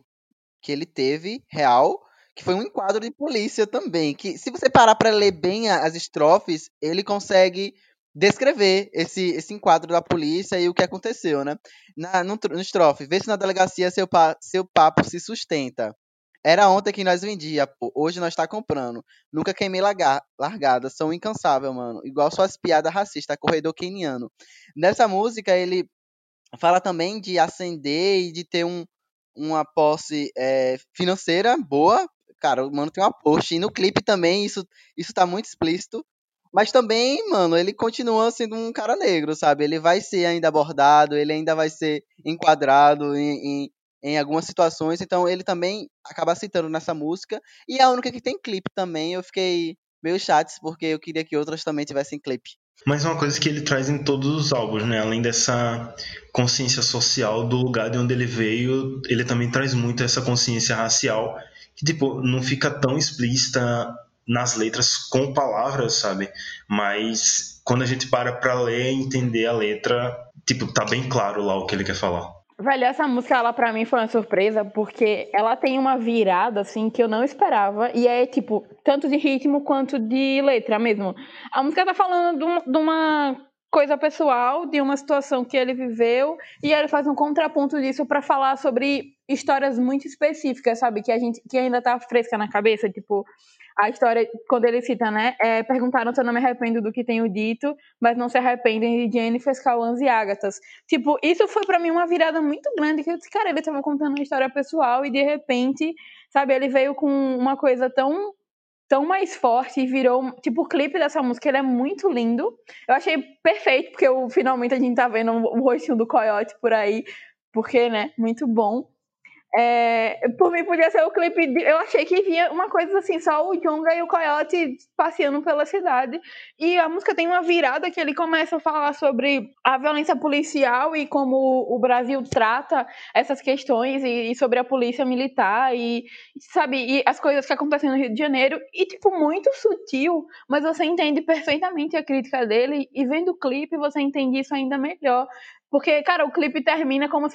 que ele teve, real, que foi um enquadro de polícia também. Que se você parar para ler bem as estrofes, ele consegue descrever esse, esse enquadro da polícia e o que aconteceu, né? Na, no, no estrofe, vê se na delegacia seu, pa, seu papo se sustenta. Era ontem que nós vendia, pô. Hoje nós tá comprando. Nunca queimei largar, largada. Sou incansável, mano. Igual suas piadas racistas, corredor keniano. Nessa música, ele fala também de ascender e de ter um, uma posse é, financeira boa. Cara, o mano tem uma post. E no clipe também isso, isso tá muito explícito. Mas também, mano, ele continua sendo um cara negro, sabe? Ele vai ser ainda abordado, ele ainda vai ser enquadrado em, em, em algumas situações. Então ele também acaba citando nessa música. E é a única que tem clipe também. Eu fiquei meio chato porque eu queria que outras também tivessem clipe. Mas uma coisa que ele traz em todos os álbuns, né? Além dessa consciência social do lugar de onde ele veio, ele também traz muito essa consciência racial que tipo não fica tão explícita nas letras com palavras, sabe? Mas quando a gente para para ler e entender a letra, tipo, tá bem claro lá o que ele quer falar. Velho, essa música, ela pra mim foi uma surpresa, porque ela tem uma virada, assim, que eu não esperava. E é, tipo, tanto de ritmo quanto de letra mesmo. A música tá falando de, um, de uma coisa pessoal, de uma situação que ele viveu, e ele faz um contraponto disso para falar sobre histórias muito específicas, sabe? Que a gente que ainda tá fresca na cabeça, tipo, a história, quando ele cita, né? É, perguntaram se eu não me arrependo do que tenho dito, mas não se arrependem de Jennifer, Cowans e Agatas. Tipo, isso foi para mim uma virada muito grande, que eu disse, cara, ele tava contando uma história pessoal e de repente, sabe, ele veio com uma coisa tão tão mais forte e virou, tipo, o clipe dessa música, ele é muito lindo. Eu achei perfeito, porque eu, finalmente a gente tá vendo o rostinho do Coyote por aí, porque, né, muito bom. É, por mim podia ser o clipe. De, eu achei que vinha uma coisa assim, só o Jonga e o Coyote passeando pela cidade. E a música tem uma virada que ele começa a falar sobre a violência policial e como o Brasil trata essas questões e, e sobre a polícia militar e, sabe, e as coisas que acontecem no Rio de Janeiro. E, tipo, muito sutil, mas você entende perfeitamente a crítica dele. E vendo o clipe, você entende isso ainda melhor. Porque, cara, o clipe termina como se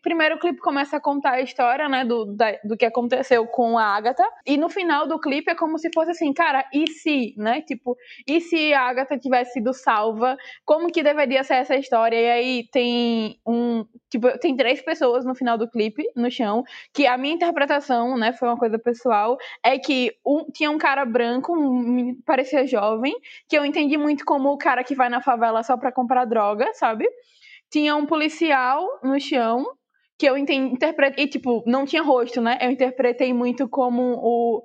Primeiro o clipe começa a contar a história, né, do, da, do que aconteceu com a Agatha. E no final do clipe é como se fosse assim, cara, e se, né? Tipo, e se a Agatha tivesse sido salva? Como que deveria ser essa história? E aí tem um. Tipo, tem três pessoas no final do clipe, no chão, que a minha interpretação, né, foi uma coisa pessoal, é que um, tinha um cara branco, um, parecia jovem, que eu entendi muito como o cara que vai na favela só pra comprar droga, sabe? Tinha um policial no chão que eu interpretei, tipo, não tinha rosto, né? Eu interpretei muito como o.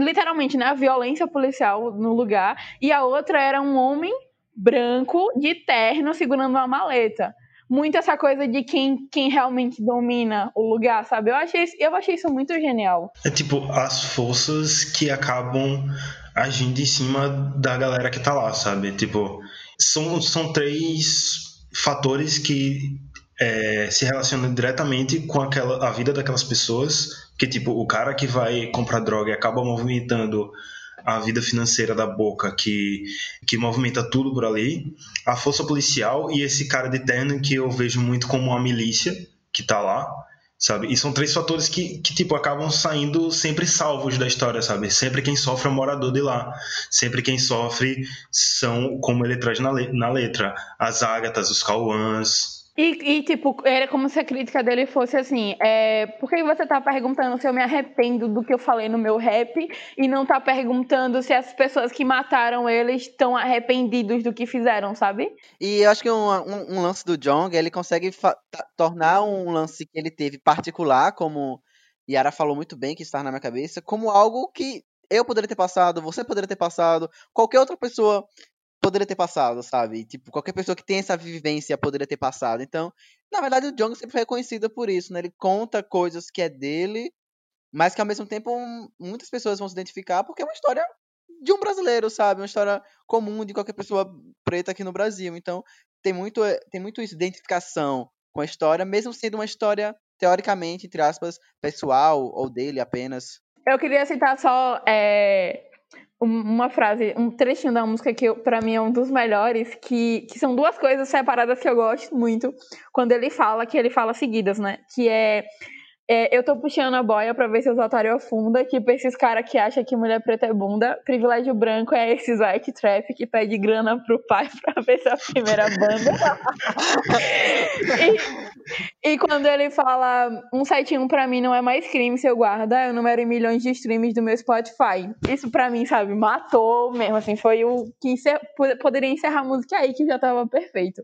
Literalmente, né? A violência policial no lugar. E a outra era um homem branco, de terno, segurando uma maleta. Muito essa coisa de quem, quem realmente domina o lugar, sabe? Eu achei, eu achei isso muito genial. É tipo, as forças que acabam agindo em cima da galera que tá lá, sabe? Tipo, são, são três fatores que é, se relacionam diretamente com aquela, a vida daquelas pessoas, que tipo, o cara que vai comprar droga e acaba movimentando a vida financeira da boca, que, que movimenta tudo por ali, a força policial e esse cara de terno que eu vejo muito como uma milícia que tá lá, sabe? E são três fatores que, que, tipo, acabam saindo sempre salvos da história, sabe? Sempre quem sofre é o morador de lá. Sempre quem sofre são, como ele traz na, le na letra, as ágatas, os cauãs, e, e, tipo, era como se a crítica dele fosse assim: é, por que você tá perguntando se eu me arrependo do que eu falei no meu rap e não tá perguntando se as pessoas que mataram ele estão arrependidos do que fizeram, sabe? E eu acho que um, um, um lance do Jong, ele consegue tornar um lance que ele teve particular, como Yara falou muito bem, que está na minha cabeça, como algo que eu poderia ter passado, você poderia ter passado, qualquer outra pessoa poderia ter passado, sabe? Tipo, qualquer pessoa que tem essa vivência poderia ter passado. Então, na verdade, o Jong sempre foi reconhecido por isso, né? Ele conta coisas que é dele, mas que ao mesmo tempo muitas pessoas vão se identificar porque é uma história de um brasileiro, sabe? Uma história comum de qualquer pessoa preta aqui no Brasil. Então, tem muito, tem muito isso, identificação com a história, mesmo sendo uma história, teoricamente, entre aspas, pessoal ou dele apenas. Eu queria citar só é, uma frase, um trechinho da música que para mim é um dos melhores, que, que são duas coisas separadas que eu gosto muito, quando ele fala, que ele fala seguidas, né? Que é é, eu tô puxando a boia pra ver se os otários afunda, tipo esses caras que acham que mulher preta é bunda. Privilégio branco é esses Ike Trap que pede grana pro pai pra ver se é a primeira banda. e, e, quando ele fala um 71 pra mim não é mais crime se eu guardo, é o número em milhões de streams do meu Spotify. Isso pra mim, sabe, matou mesmo, assim, foi o que encer... poderia encerrar a música aí que já tava perfeito.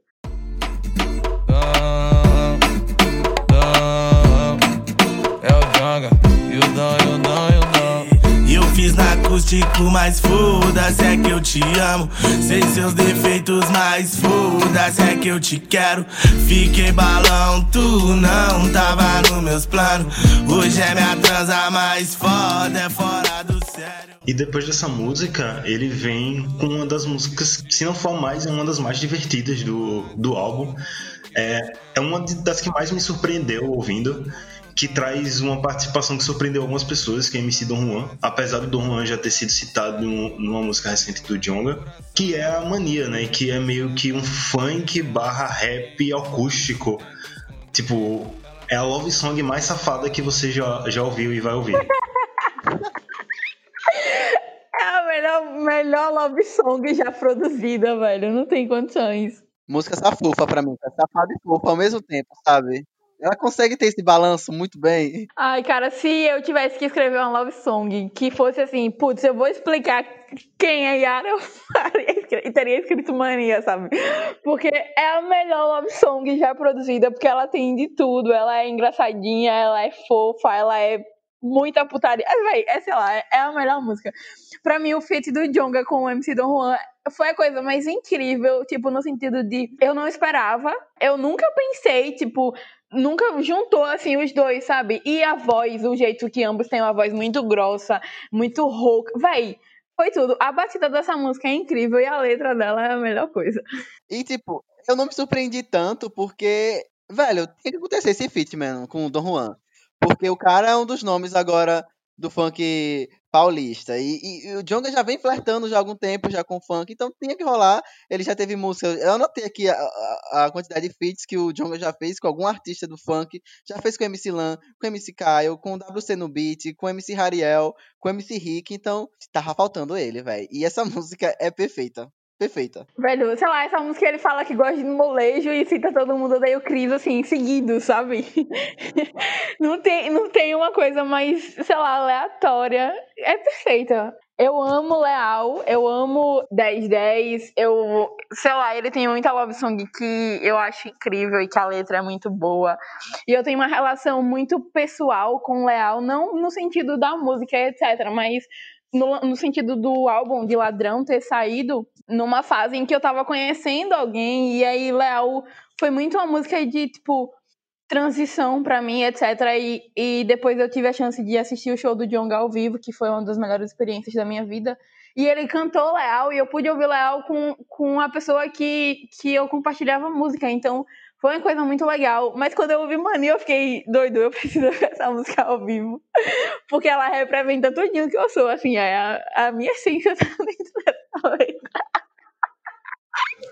Droga. E o dom, e o dom, e o dom. Eu fiz na acústico, mas foda-se é que eu te amo. Sei seus defeitos, mas foda-se é que eu te quero. Fiquei balão, tu não tava nos meus planos. Hoje é minha transa mais foda, é fora do sério. E depois dessa música, ele vem com uma das músicas, se não for mais, é uma das mais divertidas do, do álbum. É, é uma das que mais me surpreendeu ouvindo que traz uma participação que surpreendeu algumas pessoas, que é MC Don Juan, apesar do Don Juan já ter sido citado numa música recente do Jonga, que é a Mania, né? Que é meio que um funk barra rap acústico. Tipo, é a love song mais safada que você já, já ouviu e vai ouvir. É a melhor, melhor love song já produzida, velho. Não tem condições. Música safufa pra mim, é safada e fofa ao mesmo tempo, sabe? Ela consegue ter esse balanço muito bem. Ai, cara, se eu tivesse que escrever uma love song que fosse assim, putz, eu vou explicar quem é Yara, eu faria, teria escrito Mania, sabe? Porque é a melhor love song já produzida, porque ela tem de tudo. Ela é engraçadinha, ela é fofa, ela é muita putaria. É, véi, é, sei lá, é a melhor música. Pra mim, o feat do Jonga com o MC Don Juan foi a coisa mais incrível, tipo, no sentido de eu não esperava, eu nunca pensei, tipo, nunca juntou assim os dois, sabe? E a voz, o jeito que ambos têm uma voz muito grossa, muito rouca. Véi, foi tudo. A batida dessa música é incrível e a letra dela é a melhor coisa. E tipo, eu não me surpreendi tanto porque, velho, tem que acontecer esse feat, mano, com o Don Juan. Porque o cara é um dos nomes agora do funk paulista. E, e, e, o Jonga já vem flertando já há algum tempo já com funk, então tinha que rolar. Ele já teve música. Eu anotei aqui a, a, a quantidade de feats que o Jonga já fez com algum artista do funk. Já fez com MC Lan, com MC Kyle, com WC no beat, com MC Hariel, com MC Rick. Então, tava faltando ele, velho. E essa música é perfeita perfeita. Velho, sei lá, essa música ele fala que gosta de molejo e cita todo mundo daí o Cris, assim, seguido, sabe? não, tem, não tem uma coisa mais, sei lá, aleatória. É perfeita. Eu amo Leal, eu amo 1010, eu, sei lá, ele tem muita love song que eu acho incrível e que a letra é muito boa. E eu tenho uma relação muito pessoal com Leal, não no sentido da música, etc, mas no, no, sentido do álbum de Ladrão ter saído numa fase em que eu tava conhecendo alguém, e aí Leal foi muito uma música de, tipo, transição para mim, etc. E, e depois eu tive a chance de assistir o show do John ao vivo, que foi uma das melhores experiências da minha vida. E ele cantou Leal, e eu pude ouvir Leal com, com uma pessoa que, que eu compartilhava música. Então, foi uma coisa muito legal. Mas quando eu ouvi Mania, eu fiquei doido. Eu preciso ver essa música ao vivo. Porque ela representa tudinho que eu sou. Assim, é a, a minha essência tá dentro dessa letra.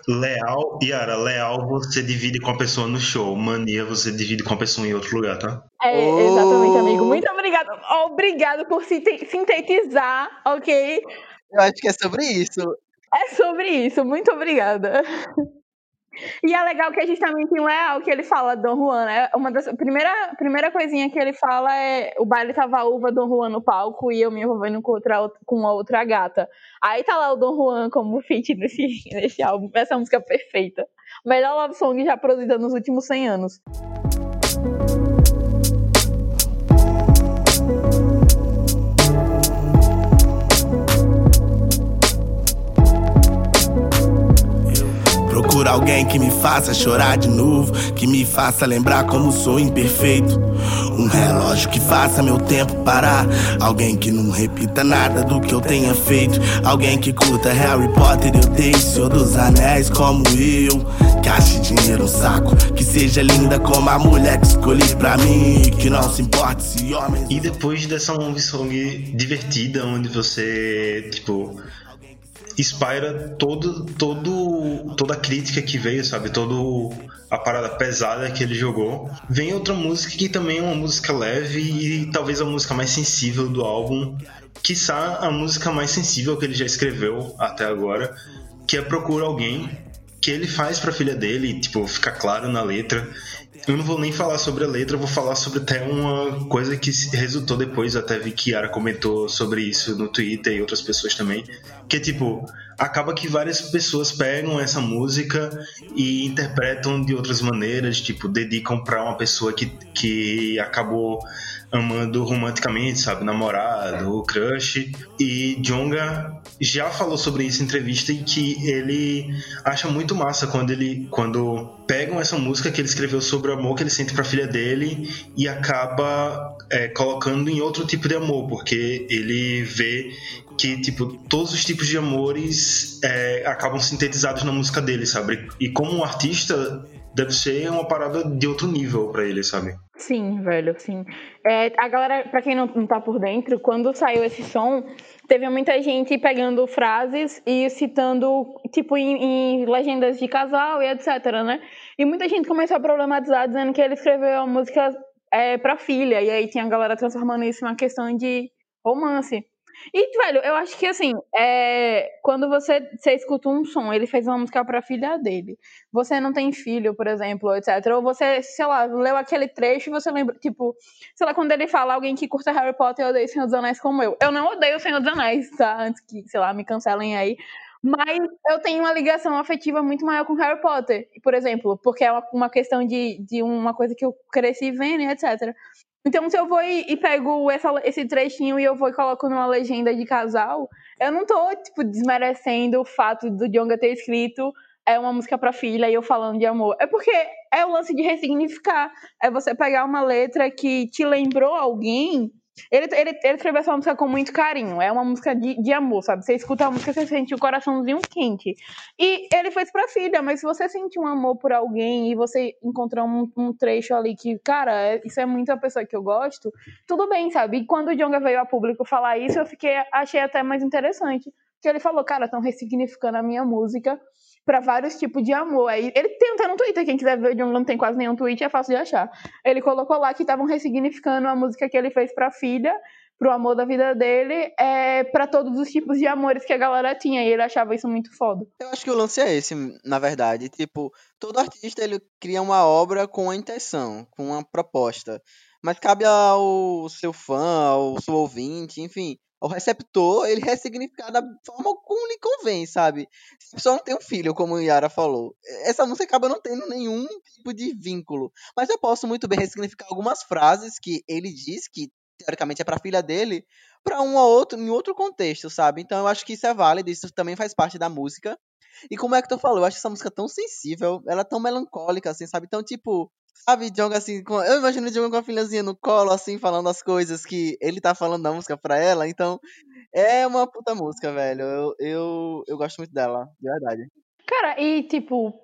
Leal, Yara, leal você divide com a pessoa no show. Mania você divide com a pessoa em outro lugar, tá? É, exatamente, amigo. Muito obrigado. Obrigado por sintetizar, ok? Eu acho que é sobre isso. É sobre isso. Muito obrigada. E é legal que a gente também tem o Leal, que ele fala Dom Juan, né? Uma das primeira, primeira coisinha que ele fala é o baile tava uva Dom Juan no palco e eu me envolvendo com outra com outra gata. Aí tá lá o Dom Juan como feat nesse, nesse álbum. Essa música é perfeita. Melhor love song já produzida nos últimos 100 anos. Alguém que me faça chorar de novo, que me faça lembrar como sou imperfeito. Um relógio que faça meu tempo parar. Alguém que não repita nada do que eu tenha feito. Alguém que curta Harry Potter eu dei Senhor dos Anéis como eu. Que ache dinheiro um saco, que seja linda como a mulher que escolhi pra mim. Que não se importe se homens. E depois dessa long song divertida, onde você, tipo inspira todo, todo, toda a crítica que veio, sabe? Todo a parada pesada que ele jogou. Vem outra música que também é uma música leve e talvez a música mais sensível do álbum, quiçá a música mais sensível que ele já escreveu até agora, que é Procura Alguém, que ele faz pra filha dele, tipo, fica claro na letra. Eu não vou nem falar sobre a letra, vou falar sobre até uma coisa que resultou depois, até vi que Yara comentou sobre isso no Twitter e outras pessoas também, que é tipo, acaba que várias pessoas pegam essa música e interpretam de outras maneiras, tipo, dedicam para uma pessoa que, que acabou amando romanticamente, sabe? Namorado, crush. E Jonga já falou sobre isso em entrevista e que ele acha muito massa quando ele quando pegam essa música que ele escreveu sobre o amor que ele sente para a filha dele e acaba é, colocando em outro tipo de amor, porque ele vê que tipo todos os tipos de amores é, acabam sintetizados na música dele, sabe? E como um artista deve ser uma parada de outro nível para ele, sabe? Sim, velho, sim. É, a galera, pra quem não, não tá por dentro, quando saiu esse som, teve muita gente pegando frases e citando, tipo, em, em legendas de casal e etc, né? E muita gente começou a problematizar, dizendo que ele escreveu a música é, pra filha, e aí tinha a galera transformando isso em uma questão de romance. E, velho, eu acho que assim, é, quando você, você escuta um som, ele fez uma música pra filha dele. Você não tem filho, por exemplo, etc. Ou você, sei lá, leu aquele trecho e você lembra, tipo, sei lá, quando ele fala alguém que curta Harry Potter odeia o Senhor dos Anéis como eu. Eu não odeio o Senhor dos Anéis, tá? Antes que, sei lá, me cancelem aí. Mas eu tenho uma ligação afetiva muito maior com Harry Potter, por exemplo, porque é uma, uma questão de, de uma coisa que eu cresci vendo, etc. Então, se eu vou e, e pego essa, esse trechinho e eu vou e coloco numa legenda de casal, eu não tô, tipo, desmerecendo o fato do Jonga ter escrito é uma música pra filha e eu falando de amor. É porque é o lance de ressignificar. É você pegar uma letra que te lembrou alguém ele, ele, ele escreveu essa música com muito carinho. É uma música de, de amor, sabe? Você escuta a música, você sente o coraçãozinho quente. E ele fez pra filha, mas se você sente um amor por alguém e você encontrou um, um trecho ali que, cara, é, isso é muito a pessoa que eu gosto, tudo bem, sabe? E quando o Jonga veio a público falar isso, eu fiquei, achei até mais interessante. Que ele falou, cara, estão ressignificando a minha música para vários tipos de amor. Aí ele tem até no Twitter, quem quiser ver, o John não tem quase nenhum tweet, é fácil de achar. Ele colocou lá que estavam ressignificando a música que ele fez pra filha, pro amor da vida dele, é, para todos os tipos de amores que a galera tinha, e ele achava isso muito foda. Eu acho que o lance é esse, na verdade. Tipo, todo artista ele cria uma obra com uma intenção, com uma proposta. Mas cabe ao seu fã, ao seu ouvinte, enfim, o receptor, ele ressignificar da forma como lhe convém, sabe? Se a pessoa não tem um filho, como o Yara falou, essa música acaba não tendo nenhum tipo de vínculo. Mas eu posso muito bem ressignificar algumas frases que ele diz que teoricamente é para filha dele, para um ou outro, em outro contexto, sabe? Então eu acho que isso é válido, isso também faz parte da música. E como é que tu falou, eu acho essa música tão sensível, ela é tão melancólica, assim, sabe? Então, tipo, Sabe, Jonga assim, com... eu imagino o com a filhazinha no colo, assim, falando as coisas que ele tá falando da música pra ela, então é uma puta música, velho. Eu, eu, eu gosto muito dela, de verdade. Cara, e tipo,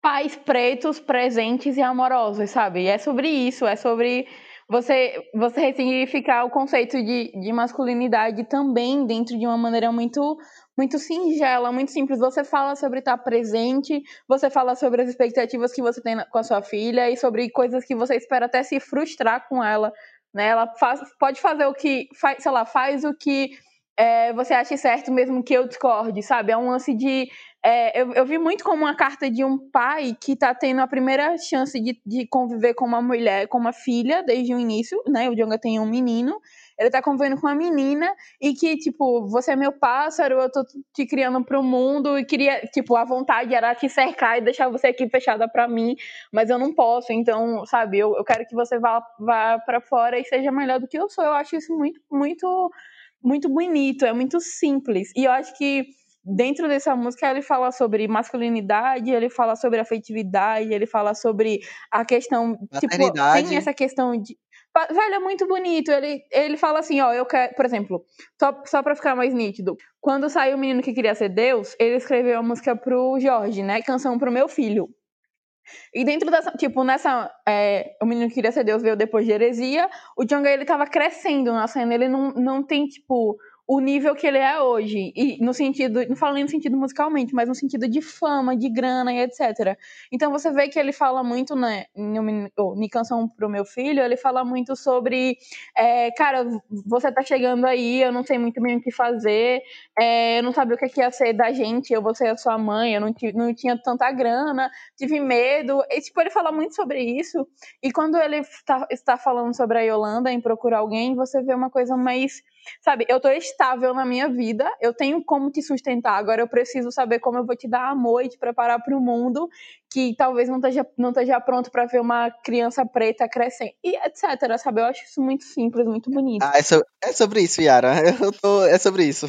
pais pretos, presentes e amorosos, sabe? É sobre isso, é sobre você, você ressignificar o conceito de, de masculinidade também dentro de uma maneira muito muito singela, muito simples. Você fala sobre estar presente, você fala sobre as expectativas que você tem com a sua filha e sobre coisas que você espera até se frustrar com ela. Né? Ela faz, pode fazer o que, faz, sei lá, faz o que é, você acha certo mesmo que eu discorde, sabe? É um lance de. É, eu, eu vi muito como uma carta de um pai que tá tendo a primeira chance de, de conviver com uma mulher, com uma filha, desde o início, né? O Djonga tem um menino, ele tá convivendo com uma menina e que, tipo, você é meu pássaro, eu tô te criando pro mundo e queria, tipo, a vontade era te cercar e deixar você aqui fechada pra mim, mas eu não posso, então, sabe, eu, eu quero que você vá, vá para fora e seja melhor do que eu sou. Eu acho isso muito, muito, muito bonito, é muito simples. E eu acho que dentro dessa música ele fala sobre masculinidade, ele fala sobre afetividade, ele fala sobre a questão, tipo, tem essa questão de Velho, é muito bonito. Ele, ele fala assim, ó, eu quero, por exemplo, só, só pra ficar mais nítido. Quando saiu o Menino que Queria Ser Deus, ele escreveu a música pro Jorge, né? Canção pro meu filho. E dentro dessa, tipo, nessa, é, o Menino que Queria Ser Deus veio depois de Heresia, o Django, ele tava crescendo na cena, ele não, não tem, tipo, o nível que ele é hoje. E no sentido, não falo nem no sentido musicalmente, mas no sentido de fama, de grana e etc. Então você vê que ele fala muito, né, em, em Canção pro Meu Filho, ele fala muito sobre, é, cara, você tá chegando aí, eu não sei muito bem o que fazer, é, eu não sabia o que ia ser da gente, eu vou ser a sua mãe, eu não, não tinha tanta grana, tive medo. E, tipo, ele fala muito sobre isso. E quando ele tá, está falando sobre a Yolanda em procurar alguém, você vê uma coisa mais Sabe, eu tô estável na minha vida, eu tenho como te sustentar, agora eu preciso saber como eu vou te dar amor e te preparar para o mundo que talvez não esteja, não esteja pronto para ver uma criança preta crescendo, e etc, sabe? Eu acho isso muito simples, muito bonito. Ah, é, so, é sobre isso, Yara. Eu tô, é sobre isso.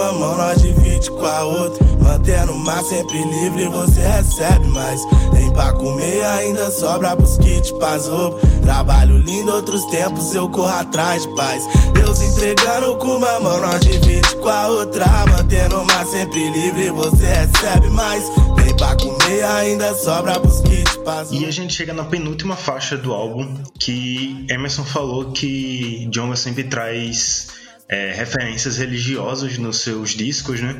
Uma mão, nós divide com a outra. Mantendo o mar sempre livre, você recebe mais. Tem pra comer, ainda sobra pros kits, pras roupas. Trabalho lindo, outros tempos eu corro atrás de paz. Deus entregando com uma mão, nós divide com a outra. Mantendo o mar sempre livre, você recebe mais. Tem pra comer, ainda sobra pros kits, pras E a gente chega na penúltima faixa do álbum, que Emerson falou que Jonga sempre traz é, referências religiosas nos seus discos, né?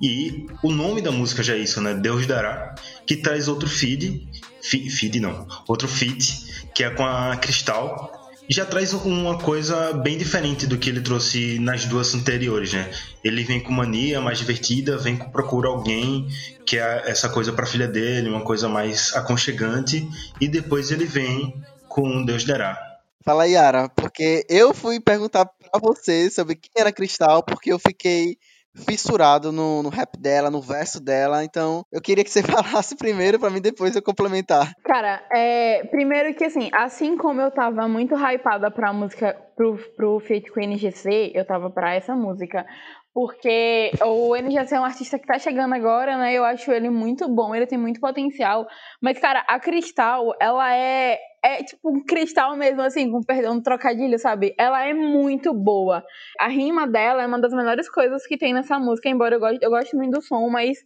E o nome da música já é isso, né? Deus dará, que traz outro feed, feed não, outro feat, que é com a Cristal, já traz uma coisa bem diferente do que ele trouxe nas duas anteriores, né? Ele vem com mania mais divertida, vem com procura alguém, que é essa coisa para filha dele, uma coisa mais aconchegante, e depois ele vem com Deus dará. Fala, Yara, porque eu fui perguntar pra você sobre quem era Cristal, porque eu fiquei fissurado no, no rap dela, no verso dela, então eu queria que você falasse primeiro para mim depois eu complementar. Cara, é, primeiro que assim, assim como eu tava muito hypada pra música, pro, pro feat com o NGC, eu tava pra essa música, porque o NGC é um artista que tá chegando agora, né? Eu acho ele muito bom, ele tem muito potencial. Mas, cara, a Cristal, ela é, é tipo um cristal mesmo, assim, com perdão do trocadilho, sabe? Ela é muito boa. A rima dela é uma das melhores coisas que tem nessa música, embora eu goste, eu goste muito do som, mas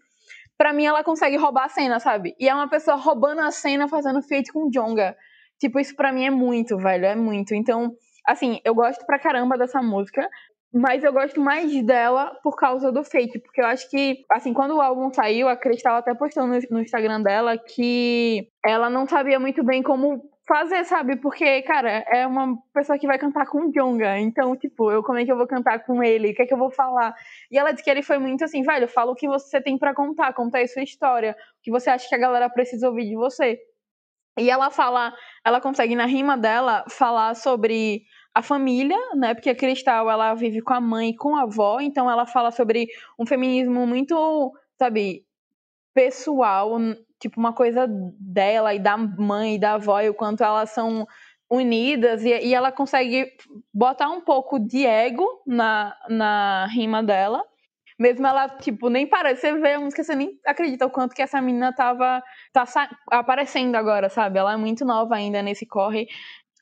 para mim ela consegue roubar a cena, sabe? E é uma pessoa roubando a cena fazendo feito com Jonga. Tipo, isso para mim é muito, velho, é muito. Então, assim, eu gosto pra caramba dessa música. Mas eu gosto mais dela por causa do fake, porque eu acho que, assim, quando o álbum saiu, a Cristal até postou no, no Instagram dela que ela não sabia muito bem como fazer, sabe? Porque, cara, é uma pessoa que vai cantar com o Jonga. Então, tipo, eu como é que eu vou cantar com ele? O que é que eu vou falar? E ela disse que ele foi muito assim, velho, fala o que você tem para contar, conta aí sua história, o que você acha que a galera precisa ouvir de você. E ela fala, ela consegue na rima dela falar sobre a família, né? Porque a Cristal ela vive com a mãe e com a avó, então ela fala sobre um feminismo muito, sabe, pessoal, tipo uma coisa dela e da mãe e da avó e o quanto elas são unidas e, e ela consegue botar um pouco de ego na, na rima dela. Mesmo ela, tipo, nem parece. Você vê a música, você nem acredita o quanto que essa menina tava tá aparecendo agora, sabe? Ela é muito nova ainda nesse corre.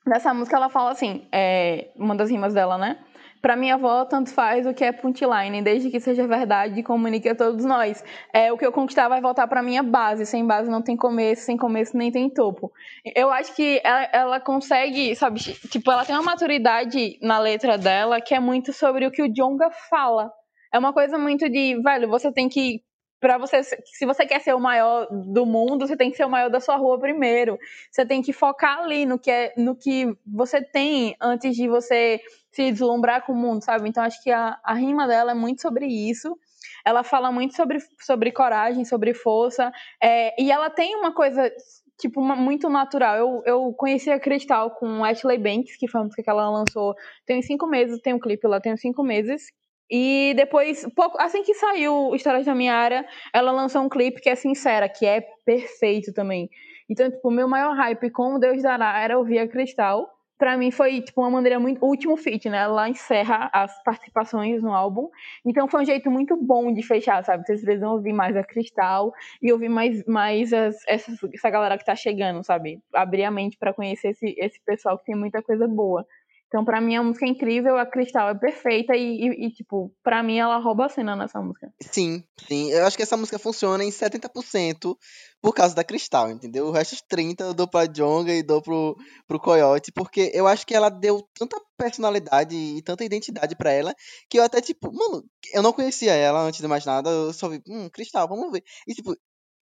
Nessa música ela fala assim, é, uma das rimas dela, né? Pra minha avó, tanto faz o que é punchline, desde que seja verdade e comunique a todos nós. É, o que eu conquistar vai voltar pra minha base. Sem base não tem começo, sem começo nem tem topo. Eu acho que ela, ela consegue, sabe, tipo, ela tem uma maturidade na letra dela que é muito sobre o que o Jonga fala. É uma coisa muito de, velho, você tem que para você, se você quer ser o maior do mundo, você tem que ser o maior da sua rua primeiro. Você tem que focar ali no que é, no que você tem antes de você se deslumbrar com o mundo, sabe? Então acho que a, a rima dela é muito sobre isso. Ela fala muito sobre, sobre coragem, sobre força, é, e ela tem uma coisa tipo, uma, muito natural. Eu, eu conheci a Cristal com Ashley Banks, que foi uma música que ela lançou tem cinco meses, tem um clipe lá, tem cinco meses, e depois, pouco, assim que saiu Histórias da Minha Área, ela lançou um clipe que é sincera, que é perfeito também. Então, tipo, o meu maior hype com o Deus Dará era ouvir a Cristal. Pra mim foi, tipo, uma maneira muito... O último feat, né? Ela encerra as participações no álbum. Então foi um jeito muito bom de fechar, sabe? Vocês precisam ouvir mais a Cristal e ouvir mais, mais as, essa, essa galera que tá chegando, sabe? Abrir a mente para conhecer esse, esse pessoal que tem muita coisa boa. Então, pra mim, a música é incrível, a Cristal é perfeita e, e, e, tipo, pra mim ela rouba a cena nessa música. Sim, sim. Eu acho que essa música funciona em 70% por causa da Cristal, entendeu? O resto dos 30% eu dou pra Jonga e dou pro, pro Coyote, porque eu acho que ela deu tanta personalidade e tanta identidade para ela que eu até, tipo, mano, eu não conhecia ela antes de mais nada, eu só vi, hum, Cristal, vamos ver. E, tipo,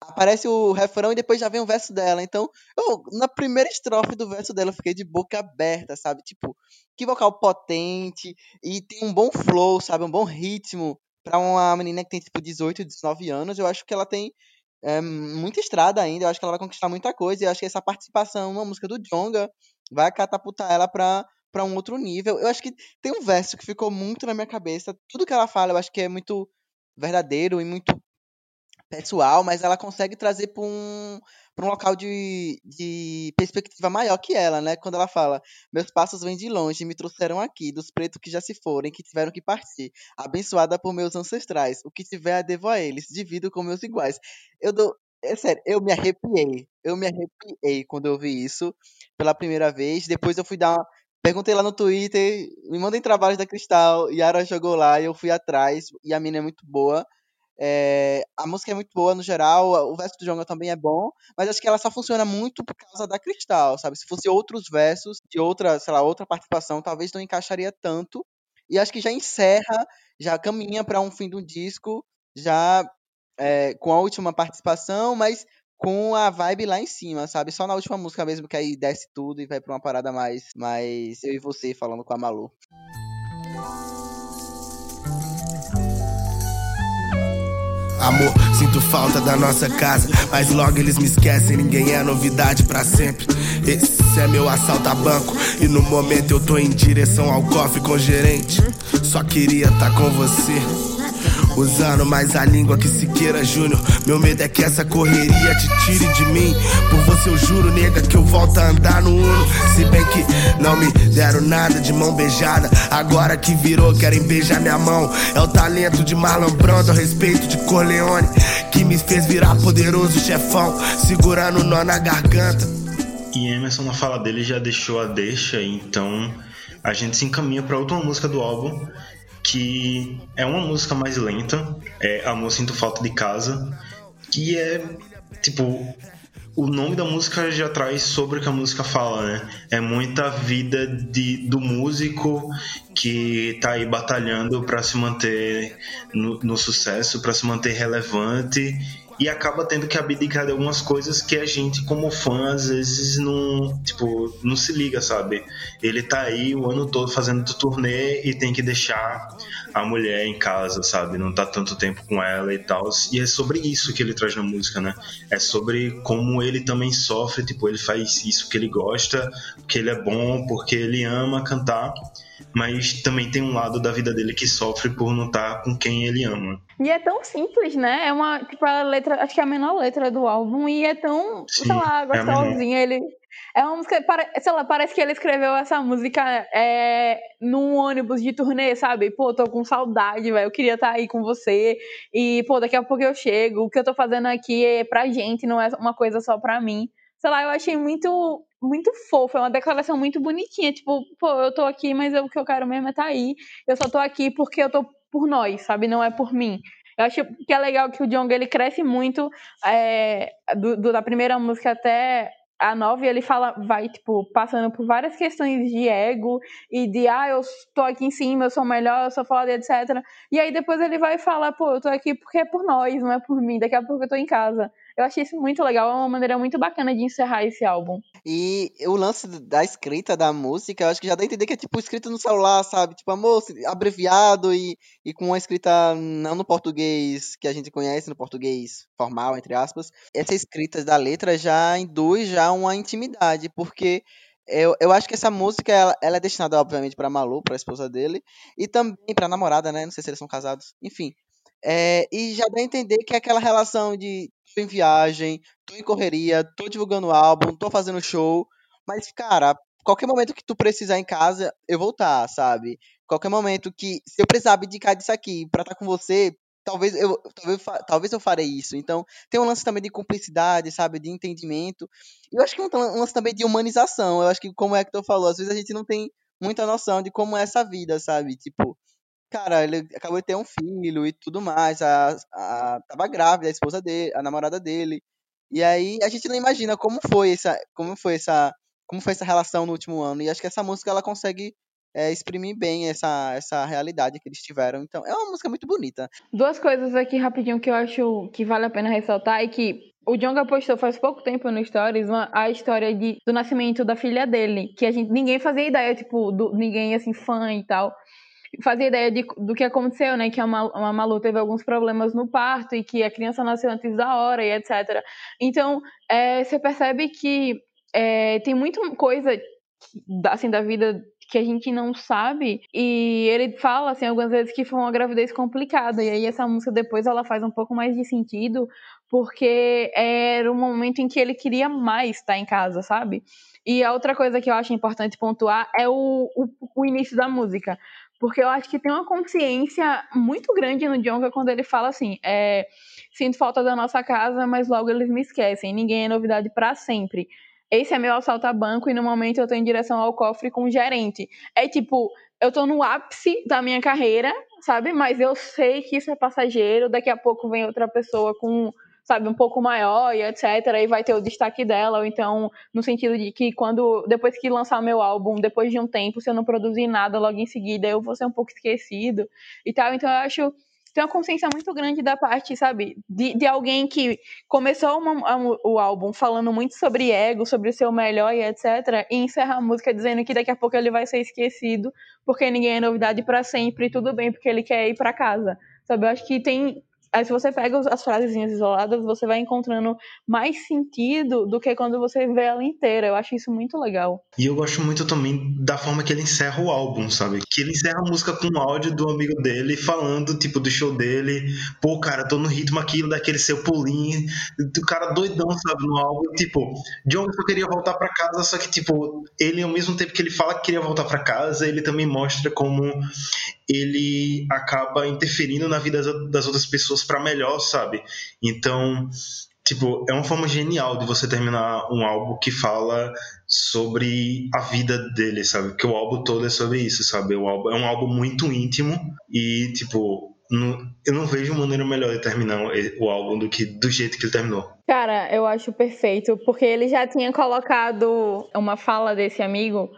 aparece o refrão e depois já vem o verso dela. Então, eu, na primeira estrofe do verso dela, eu fiquei de boca aberta, sabe? Tipo, que vocal potente e tem um bom flow, sabe? Um bom ritmo para uma menina que tem tipo 18, 19 anos. Eu acho que ela tem é, muita estrada ainda. Eu acho que ela vai conquistar muita coisa. E eu acho que essa participação na música do Jonga vai catapultar ela pra, pra um outro nível. Eu acho que tem um verso que ficou muito na minha cabeça. Tudo que ela fala, eu acho que é muito verdadeiro e muito pessoal, mas ela consegue trazer para um, um local de, de perspectiva maior que ela, né? Quando ela fala: Meus passos vêm de longe, me trouxeram aqui, dos pretos que já se forem, que tiveram que partir, abençoada por meus ancestrais. O que tiver a devo a eles, divido com meus iguais. Eu dou. É sério, eu me arrepiei. Eu me arrepiei quando eu vi isso pela primeira vez. Depois eu fui dar uma. Perguntei lá no Twitter, me mandem trabalhos da Cristal. Yara jogou lá eu fui atrás. E a mina é muito boa. É, a música é muito boa no geral, o verso do Jonga também é bom, mas acho que ela só funciona muito por causa da Cristal, sabe? Se fosse outros versos de outra, sei lá, outra participação, talvez não encaixaria tanto. E acho que já encerra, já caminha para um fim do disco, já é, com a última participação, mas com a vibe lá em cima, sabe? Só na última música mesmo que aí desce tudo e vai pra uma parada mais, mais eu e você falando com a Malu. Amor, sinto falta da nossa casa, mas logo eles me esquecem, ninguém é novidade para sempre. Esse é meu assalto a banco e no momento eu tô em direção ao cofre com o gerente. Só queria estar tá com você. Usando mais a língua que Siqueira Júnior. Meu medo é que essa correria te tire de mim. Por você eu juro, nega, que eu volto a andar no Uno. Se bem que não me deram nada de mão beijada. Agora que virou, querem beijar minha mão. É o talento de Marlon Brando, a respeito de Corleone. Que me fez virar poderoso chefão. Segurando o nó na garganta. E Emerson, na fala dele, já deixou a deixa, então a gente se encaminha para outra música do álbum que é uma música mais lenta, é Amor Sinto Falta de Casa, que é tipo o nome da música já traz sobre o que a música fala, né? É muita vida de, do músico que tá aí batalhando para se manter no, no sucesso, para se manter relevante e acaba tendo que abdicar de algumas coisas que a gente, como fã, às vezes não, tipo, não se liga, sabe? Ele tá aí o ano todo fazendo turnê e tem que deixar a mulher em casa, sabe? Não tá tanto tempo com ela e tal. E é sobre isso que ele traz na música, né? É sobre como ele também sofre, tipo, ele faz isso que ele gosta, porque ele é bom, porque ele ama cantar mas também tem um lado da vida dele que sofre por não estar tá com quem ele ama. E é tão simples, né? É uma, tipo, a letra, acho que é a menor letra do álbum, e é tão, Sim, sei lá, é gostosinha. É ele. É uma música, sei lá, parece que ele escreveu essa música é, num ônibus de turnê, sabe? Pô, tô com saudade, velho. Eu queria estar tá aí com você. E, pô, daqui a pouco eu chego. O que eu tô fazendo aqui é pra gente, não é uma coisa só pra mim sei lá, eu achei muito muito fofo, é uma declaração muito bonitinha, tipo, pô, eu tô aqui, mas eu, o que eu quero mesmo é tá aí. Eu só tô aqui porque eu tô por nós, sabe? Não é por mim. Eu acho que é legal que o Jong ele cresce muito é, do, do, da primeira música até a nova, ele fala, vai, tipo, passando por várias questões de ego e de, ah, eu tô aqui em cima, eu sou melhor, eu sou foda, etc. E aí depois ele vai falar, pô, eu tô aqui porque é por nós, não é por mim, daqui a pouco eu tô em casa. Eu achei isso muito legal, é uma maneira muito bacana de encerrar esse álbum. E o lance da escrita da música, eu acho que já dá a entender que é tipo escrito no celular, sabe? Tipo, amor, abreviado e, e com uma escrita não no português que a gente conhece, no português formal, entre aspas. Essa escrita da letra já induz já uma intimidade, porque eu, eu acho que essa música ela, ela é destinada, obviamente, para Malu, para a esposa dele, e também para namorada, né? Não sei se eles são casados. Enfim. É, e já dá a entender que é aquela relação de tô em viagem, tô em correria, tô divulgando álbum, tô fazendo show, mas, cara, qualquer momento que tu precisar em casa, eu vou estar, sabe? Qualquer momento que, se eu precisar abdicar disso aqui pra estar com você, talvez eu, talvez, talvez eu farei isso. Então, tem um lance também de cumplicidade, sabe? De entendimento. E eu acho que é um lance também de humanização. Eu acho que, como que tu falou, às vezes a gente não tem muita noção de como é essa vida, sabe? Tipo, Cara, ele acabou de ter um filho e tudo mais. A, a, tava grávida, a esposa dele, a namorada dele. E aí a gente não imagina como foi essa, como foi essa, como foi essa relação no último ano. E acho que essa música ela consegue é, exprimir bem essa, essa realidade que eles tiveram. Então, é uma música muito bonita. Duas coisas aqui rapidinho que eu acho que vale a pena ressaltar é que o Jonga postou faz pouco tempo no Stories uma, a história de, do nascimento da filha dele, que a gente ninguém fazia ideia, tipo, do, ninguém assim fã e tal fazia ideia de, do que aconteceu, né? Que a, Mal, a Malu teve alguns problemas no parto e que a criança nasceu antes da hora e etc. Então, é, você percebe que é, tem muita coisa assim da vida que a gente não sabe e ele fala assim algumas vezes que foi uma gravidez complicada e aí essa música depois ela faz um pouco mais de sentido porque era um momento em que ele queria mais estar em casa, sabe? E a outra coisa que eu acho importante pontuar é o, o, o início da música, porque eu acho que tem uma consciência muito grande no Jonga quando ele fala assim: é, sinto falta da nossa casa, mas logo eles me esquecem. Ninguém é novidade para sempre. Esse é meu assalto a banco e no momento eu tô em direção ao cofre com o gerente. É tipo, eu tô no ápice da minha carreira, sabe? Mas eu sei que isso é passageiro. Daqui a pouco vem outra pessoa com sabe, um pouco maior e etc. Aí vai ter o destaque dela, ou então, no sentido de que quando, depois que lançar meu álbum, depois de um tempo, se eu não produzir nada logo em seguida, eu vou ser um pouco esquecido e tal. Então eu acho tem uma consciência muito grande da parte, sabe, de, de alguém que começou uma, o álbum falando muito sobre ego, sobre o seu melhor e etc, e encerra a música dizendo que daqui a pouco ele vai ser esquecido, porque ninguém é novidade para sempre, e tudo bem, porque ele quer ir para casa. Sabe, eu acho que tem Aí se você pega as frasezinhas isoladas, você vai encontrando mais sentido do que quando você vê ela inteira. Eu acho isso muito legal. E eu gosto muito também da forma que ele encerra o álbum, sabe? Que ele encerra a música com um áudio do amigo dele falando, tipo, do show dele. Pô, cara, tô no ritmo aquilo daquele seu pulinho. Do cara doidão, sabe, no álbum. Tipo, John só queria voltar para casa, só que, tipo, ele, ao mesmo tempo que ele fala que queria voltar para casa, ele também mostra como ele acaba interferindo na vida das outras pessoas para melhor, sabe? Então, tipo, é uma forma genial de você terminar um álbum que fala sobre a vida dele, sabe? Porque o álbum todo é sobre isso, sabe? O álbum é um álbum muito íntimo e, tipo, não, eu não vejo maneira melhor de terminar o álbum do que do jeito que ele terminou. Cara, eu acho perfeito, porque ele já tinha colocado uma fala desse amigo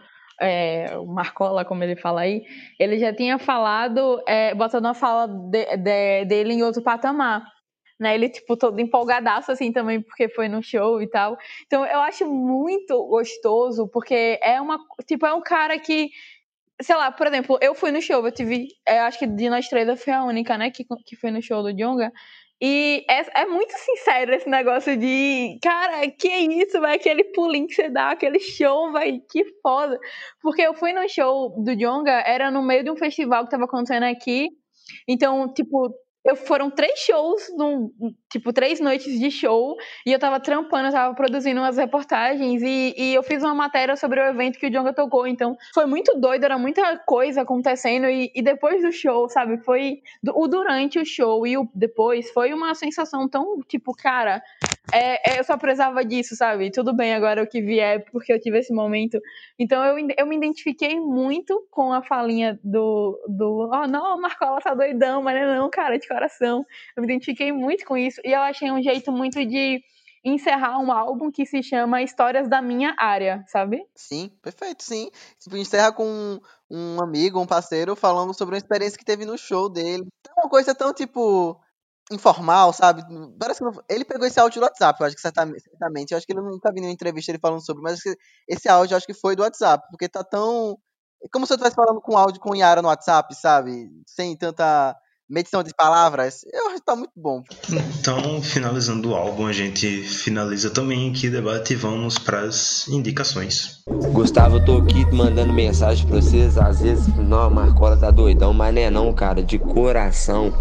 é, o Marcola, como ele fala aí, ele já tinha falado, é, botando a fala de, de, dele em outro patamar. Né, ele, tipo, todo empolgadaço, assim, também, porque foi no show e tal. Então, eu acho muito gostoso, porque é uma, tipo, é um cara que, sei lá, por exemplo, eu fui no show, eu tive, eu acho que de nós três eu fui a única, né, que, que foi no show do Jonga, e é, é, muito sincero esse negócio de, cara, que é isso, vai aquele pulinho que você dá, aquele show, vai, que foda. Porque eu fui no show do Jonga, era no meio de um festival que tava acontecendo aqui. Então, tipo, eu foram três shows, num, tipo, três noites de show, e eu tava trampando, eu tava produzindo umas reportagens, e, e eu fiz uma matéria sobre o evento que o Jonga tocou, então foi muito doido, era muita coisa acontecendo, e, e depois do show, sabe, foi o durante o show e o depois, foi uma sensação tão, tipo, cara, é, é, eu só precisava disso, sabe? Tudo bem agora o que vier, porque eu tive esse momento. Então eu, eu me identifiquei muito com a falinha do, do oh não, Marcola tá doidão, mas não, cara, de coração. Eu me identifiquei muito com isso e eu achei um jeito muito de encerrar um álbum que se chama Histórias da Minha Área, sabe? Sim, perfeito, sim. Tipo, encerra com um amigo, um parceiro, falando sobre uma experiência que teve no show dele. É uma coisa tão, tipo, informal, sabe? Parece que ele pegou esse áudio do WhatsApp, eu acho que certamente. Eu acho que ele nunca vi nenhuma entrevista ele falando sobre, mas esse áudio eu acho que foi do WhatsApp, porque tá tão. É como se eu estivesse falando com áudio com Yara no WhatsApp, sabe? Sem tanta medição de palavras. Eu acho que tá muito bom. Então, finalizando o álbum, a gente finaliza também aqui o debate e vamos para as indicações. Gustavo, eu tô aqui mandando mensagem pra vocês. Às vezes, não, a Marcola tá doidão, mas não é não, cara. De coração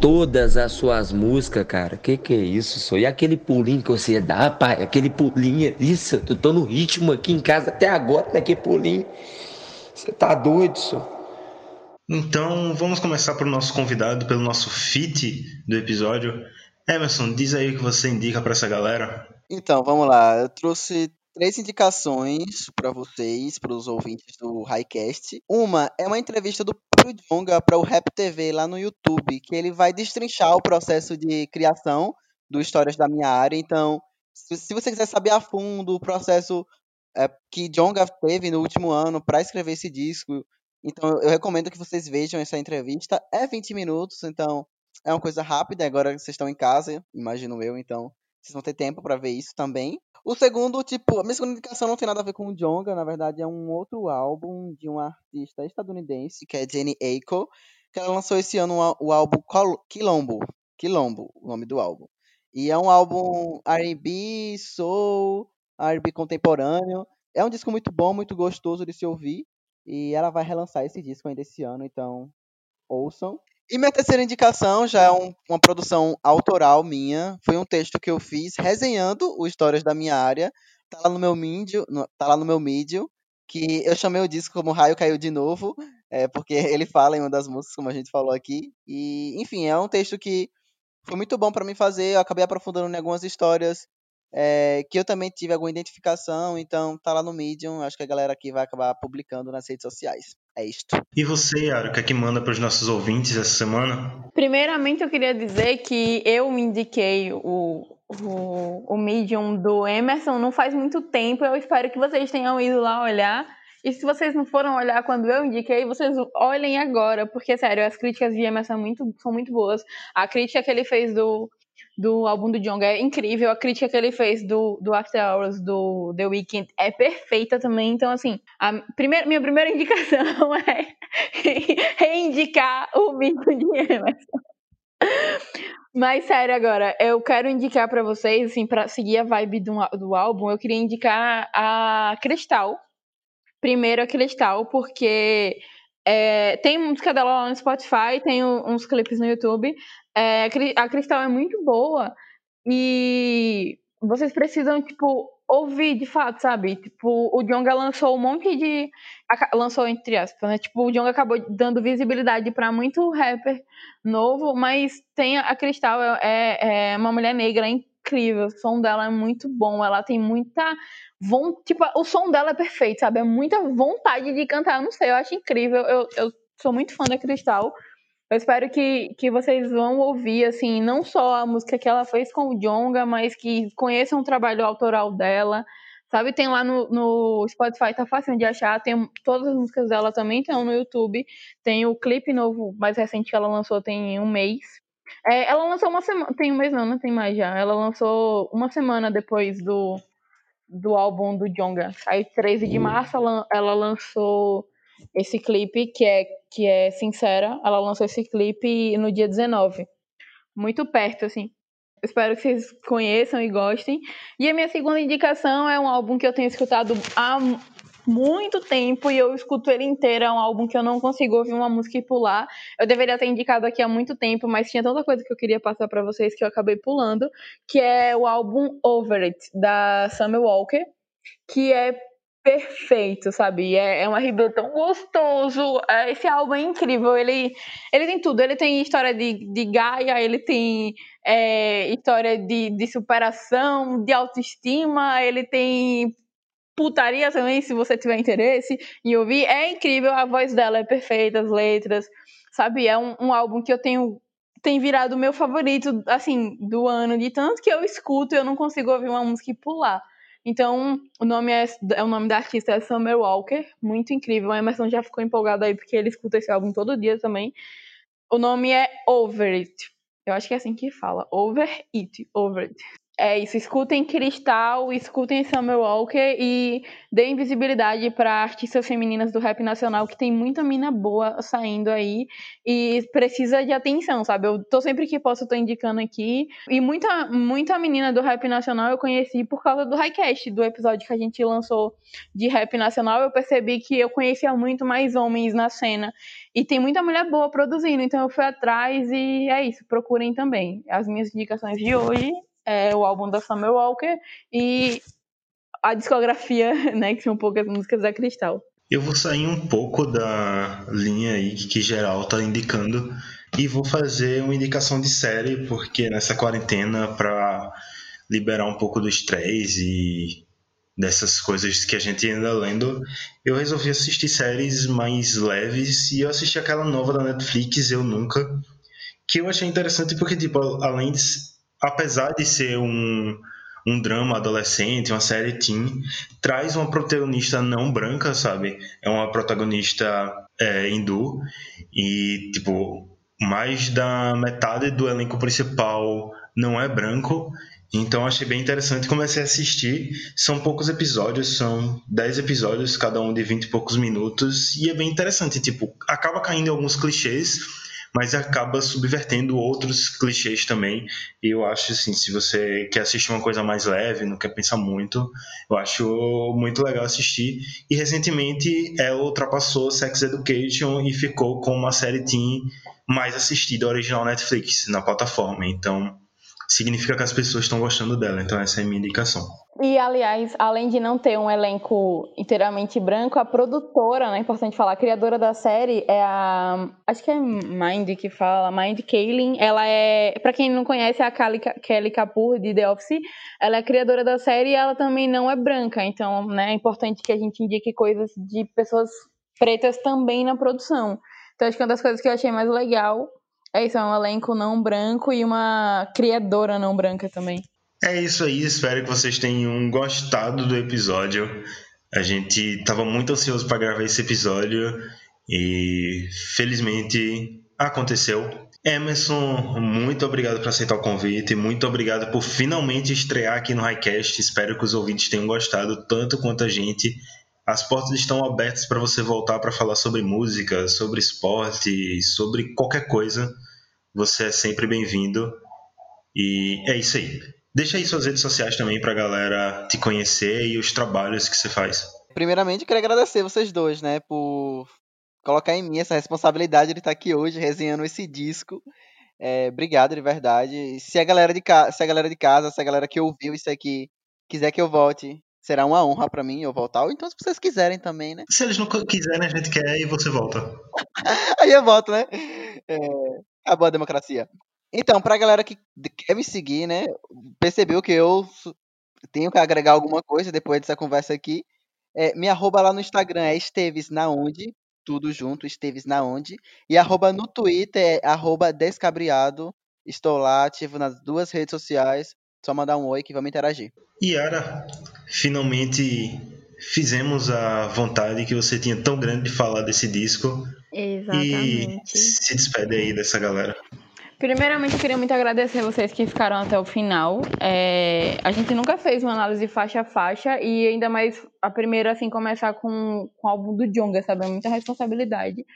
todas as suas músicas, cara. Que que é isso, só? E aquele pulinho que você dá, pai? Aquele pulinho, isso, eu tô no ritmo aqui em casa até agora, naquele pulinho. Você tá doido, só? Então, vamos começar pelo nosso convidado, pelo nosso fit do episódio. Emerson, diz aí o que você indica para essa galera. Então, vamos lá. Eu trouxe três indicações para vocês, para os ouvintes do Highcast. Uma é uma entrevista do próprio Jonga para o Rap TV lá no YouTube, que ele vai destrinchar o processo de criação do Histórias da Minha Área. Então, se você quiser saber a fundo o processo é, que Jonga teve no último ano para escrever esse disco, então eu recomendo que vocês vejam essa entrevista. É 20 minutos, então é uma coisa rápida. Agora vocês estão em casa, imagino eu, então vocês vão ter tempo para ver isso também. O segundo, tipo, a minha segunda indicação não tem nada a ver com o Jonga, na verdade é um outro álbum de uma artista estadunidense, que é Jenny Aiko, que ela lançou esse ano o álbum Quilombo, Quilombo, o nome do álbum. E é um álbum R&B, soul, R&B contemporâneo. É um disco muito bom, muito gostoso de se ouvir. E ela vai relançar esse disco ainda esse ano, então ouçam. E minha terceira indicação já é um, uma produção autoral minha. Foi um texto que eu fiz resenhando o Histórias da Minha Área. Tá lá no meu mídio, tá lá no meu mídio, que eu chamei o disco como Raio Caiu de Novo, é, porque ele fala em uma das músicas, como a gente falou aqui. E, enfim, é um texto que foi muito bom para mim fazer. Eu acabei aprofundando em algumas histórias é, que eu também tive alguma identificação, então tá lá no Medium. Acho que a galera aqui vai acabar publicando nas redes sociais. É isto. E você, Yara, o que é que manda para os nossos ouvintes essa semana? Primeiramente, eu queria dizer que eu me indiquei o, o, o Medium do Emerson não faz muito tempo. Eu espero que vocês tenham ido lá olhar. E se vocês não foram olhar quando eu indiquei, vocês olhem agora, porque, sério, as críticas de Emerson são muito, são muito boas. A crítica que ele fez do do álbum do Jong é incrível. A crítica que ele fez do, do After Hours do The Weeknd é perfeita também. Então, assim, a primeira, minha primeira indicação é reindicar o Mico de Emerson. Mas sério agora, eu quero indicar para vocês, assim, para seguir a vibe do, do álbum, eu queria indicar a Cristal. Primeiro a Cristal, porque é, tem música dela lá no Spotify, tem uns clipes no YouTube. É, a Cristal é muito boa e vocês precisam, tipo, ouvir de fato, sabe? Tipo, o Jonga lançou um monte de. Lançou entre aspas, né? Tipo, o Jonga acabou dando visibilidade para muito rapper novo, mas tem a Cristal, é, é, é uma mulher negra é incrível. O som dela é muito bom, ela tem muita. Tipo, o som dela é perfeito, sabe? É muita vontade de cantar. Eu não sei, eu acho incrível. Eu, eu sou muito fã da Cristal. Eu espero que, que vocês vão ouvir, assim, não só a música que ela fez com o Jonga, mas que conheçam o trabalho autoral dela. Sabe, tem lá no, no Spotify, tá fácil de achar. Tem todas as músicas dela também estão no YouTube. Tem o clipe novo, mais recente que ela lançou, tem um mês. É, ela lançou uma semana. Tem um mês não, não tem mais já. Ela lançou uma semana depois do, do álbum do Jonga. Aí, 13 de março, ela, ela lançou esse clipe, que é, que é Sincera. Ela lançou esse clipe no dia 19. Muito perto, assim. Espero que vocês conheçam e gostem. E a minha segunda indicação é um álbum que eu tenho escutado há muito tempo e eu escuto ele inteiro. É um álbum que eu não consigo ouvir uma música e pular. Eu deveria ter indicado aqui há muito tempo, mas tinha tanta coisa que eu queria passar para vocês que eu acabei pulando, que é o álbum Over It da Summer Walker, que é perfeito, sabe? É, é um RB tão gostoso. É, esse álbum é incrível. Ele, ele tem tudo. Ele tem história de, de Gaia, ele tem é, história de, de superação, de autoestima, ele tem putaria também, se você tiver interesse em ouvir. É incrível, a voz dela é perfeita, as letras, sabe? É um, um álbum que eu tenho tem virado meu favorito, assim, do ano, de tanto que eu escuto, eu não consigo ouvir uma música e pular. Então, o nome é, é, o nome da artista é Summer Walker, muito incrível. O Emerson já ficou empolgado aí porque ele escuta esse álbum todo dia também. O nome é Over It. Eu acho que é assim que fala. Over It, Over It. É isso, escutem Cristal, escutem Summer Walker e deem visibilidade para artistas femininas do rap nacional, que tem muita mina boa saindo aí e precisa de atenção, sabe? Eu tô sempre que posso, tô indicando aqui. E muita, muita menina do rap nacional eu conheci por causa do Highcast, do episódio que a gente lançou de rap nacional. Eu percebi que eu conhecia muito mais homens na cena e tem muita mulher boa produzindo, então eu fui atrás e é isso, procurem também. As minhas indicações de hoje é o álbum da Summer Walker e a discografia, né, que são poucas músicas da Cristal. Eu vou sair um pouco da linha aí que geral tá indicando e vou fazer uma indicação de série, porque nessa quarentena, para liberar um pouco do estresse e dessas coisas que a gente anda lendo, eu resolvi assistir séries mais leves e eu assisti aquela nova da Netflix, Eu Nunca, que eu achei interessante porque, tipo, além de apesar de ser um, um drama adolescente, uma série teen, traz uma protagonista não branca, sabe? É uma protagonista é, hindu e, tipo, mais da metade do elenco principal não é branco. Então achei bem interessante, comecei a assistir. São poucos episódios, são 10 episódios, cada um de 20 e poucos minutos, e é bem interessante, tipo, acaba caindo alguns clichês, mas acaba subvertendo outros clichês também. E eu acho assim, se você quer assistir uma coisa mais leve, não quer pensar muito, eu acho muito legal assistir. E recentemente ela ultrapassou Sex Education e ficou com uma série teen mais assistida original Netflix na plataforma. Então, significa que as pessoas estão gostando dela. Então, essa é a minha indicação. E, aliás, além de não ter um elenco inteiramente branco, a produtora, né, é importante falar, a criadora da série é a. Acho que é Mind que fala, Mind Kaling. Ela é. Pra quem não conhece, é a Kelly Kapoor de The Office. Ela é criadora da série e ela também não é branca. Então, né, é importante que a gente indique coisas de pessoas pretas também na produção. Então, acho que uma das coisas que eu achei mais legal é isso, é um elenco não branco e uma criadora não branca também. É isso aí, espero que vocês tenham gostado do episódio. A gente estava muito ansioso para gravar esse episódio e felizmente aconteceu. Emerson, muito obrigado por aceitar o convite, muito obrigado por finalmente estrear aqui no Highcast. Espero que os ouvintes tenham gostado tanto quanto a gente. As portas estão abertas para você voltar para falar sobre música, sobre esporte, sobre qualquer coisa. Você é sempre bem-vindo. E é isso aí. Deixa aí suas redes sociais também pra galera te conhecer e os trabalhos que você faz. Primeiramente, queria agradecer vocês dois, né, por colocar em mim essa responsabilidade de estar aqui hoje resenhando esse disco. É, obrigado de verdade. Se a galera de casa, se a galera de casa, se a galera que ouviu isso aqui quiser que eu volte, será uma honra para mim eu voltar. Ou então, se vocês quiserem também, né? Se eles não quiserem, a gente quer e você volta. Aí eu volto, né? É, acabou a democracia. Então, pra galera que quer me seguir, né, percebeu que eu tenho que agregar alguma coisa depois dessa conversa aqui. É, minha arroba lá no Instagram é Esteves na onde, tudo junto, Esteves na onde. E arroba no Twitter é arroba descabriado. Estou lá, ativo nas duas redes sociais. Só mandar um oi que vamos interagir. Yara, finalmente fizemos a vontade que você tinha tão grande de falar desse disco. Exatamente. E se despede aí dessa galera. Primeiramente, eu queria muito agradecer vocês que ficaram até o final. É, a gente nunca fez uma análise faixa a faixa e ainda mais a primeira, assim, começar com, com o álbum do Jonga, sabe? É muita responsabilidade.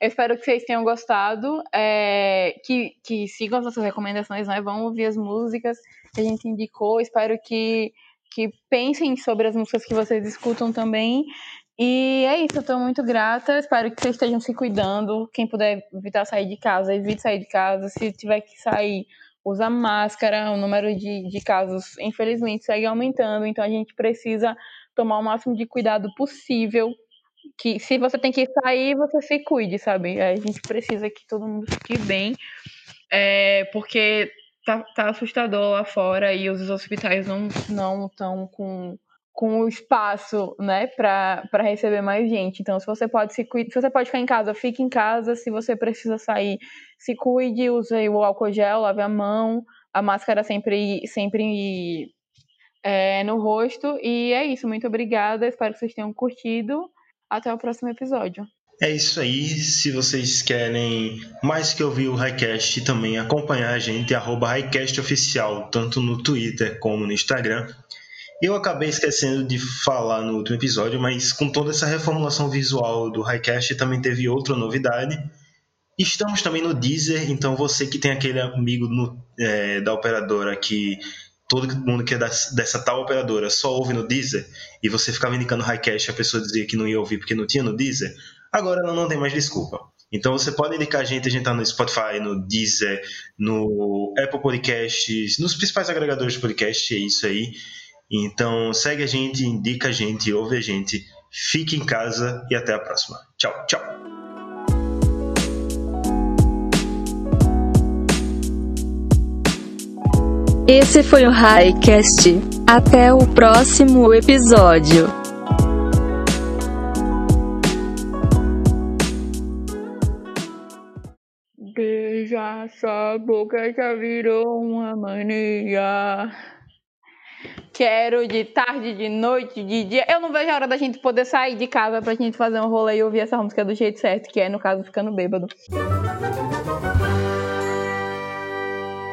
Eu espero que vocês tenham gostado, é, que, que sigam as nossas recomendações, né? Vão ouvir as músicas que a gente indicou. Espero que, que pensem sobre as músicas que vocês escutam também E é isso, eu tô muito grata. Espero que vocês estejam se cuidando. Quem puder evitar sair de casa, evite sair de casa. Se tiver que sair, usa máscara. O número de, de casos, infelizmente, segue aumentando. Então a gente precisa tomar o máximo de cuidado possível. Que se você tem que sair, você se cuide, sabe? A gente precisa que todo mundo fique bem. É, porque tá, tá assustador lá fora e os hospitais não não estão com com o espaço, né, para receber mais gente. Então, se você pode se se você pode ficar em casa, fique em casa. Se você precisa sair, se cuide, use o álcool gel, lave a mão, a máscara sempre sempre é, no rosto. E é isso. Muito obrigada. Espero que vocês tenham curtido. Até o próximo episódio. É isso aí. Se vocês querem mais que ouvir o Highcast e também acompanhar a gente, arroba Highcast Oficial, tanto no Twitter como no Instagram. Eu acabei esquecendo de falar no último episódio, mas com toda essa reformulação visual do Highcast também teve outra novidade. Estamos também no Deezer, então você que tem aquele amigo no, é, da operadora que todo mundo que é dessa tal operadora só ouve no Deezer e você ficava indicando Highcast e a pessoa dizia que não ia ouvir porque não tinha no Deezer, agora ela não tem mais desculpa. Então você pode indicar a gente, a gente tá no Spotify, no Deezer, no Apple Podcasts, nos principais agregadores de podcast, é isso aí. Então segue a gente, indica a gente, ouve a gente, fique em casa e até a próxima. Tchau, tchau. Esse foi o Highcast. Até o próximo episódio. Sua boca já virou uma mania. Quero de tarde, de noite, de dia. Eu não vejo a hora da gente poder sair de casa pra gente fazer um rolê e ouvir essa música do jeito certo, que é, no caso, ficando bêbado.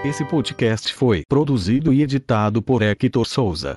Esse podcast foi produzido e editado por Hector Souza.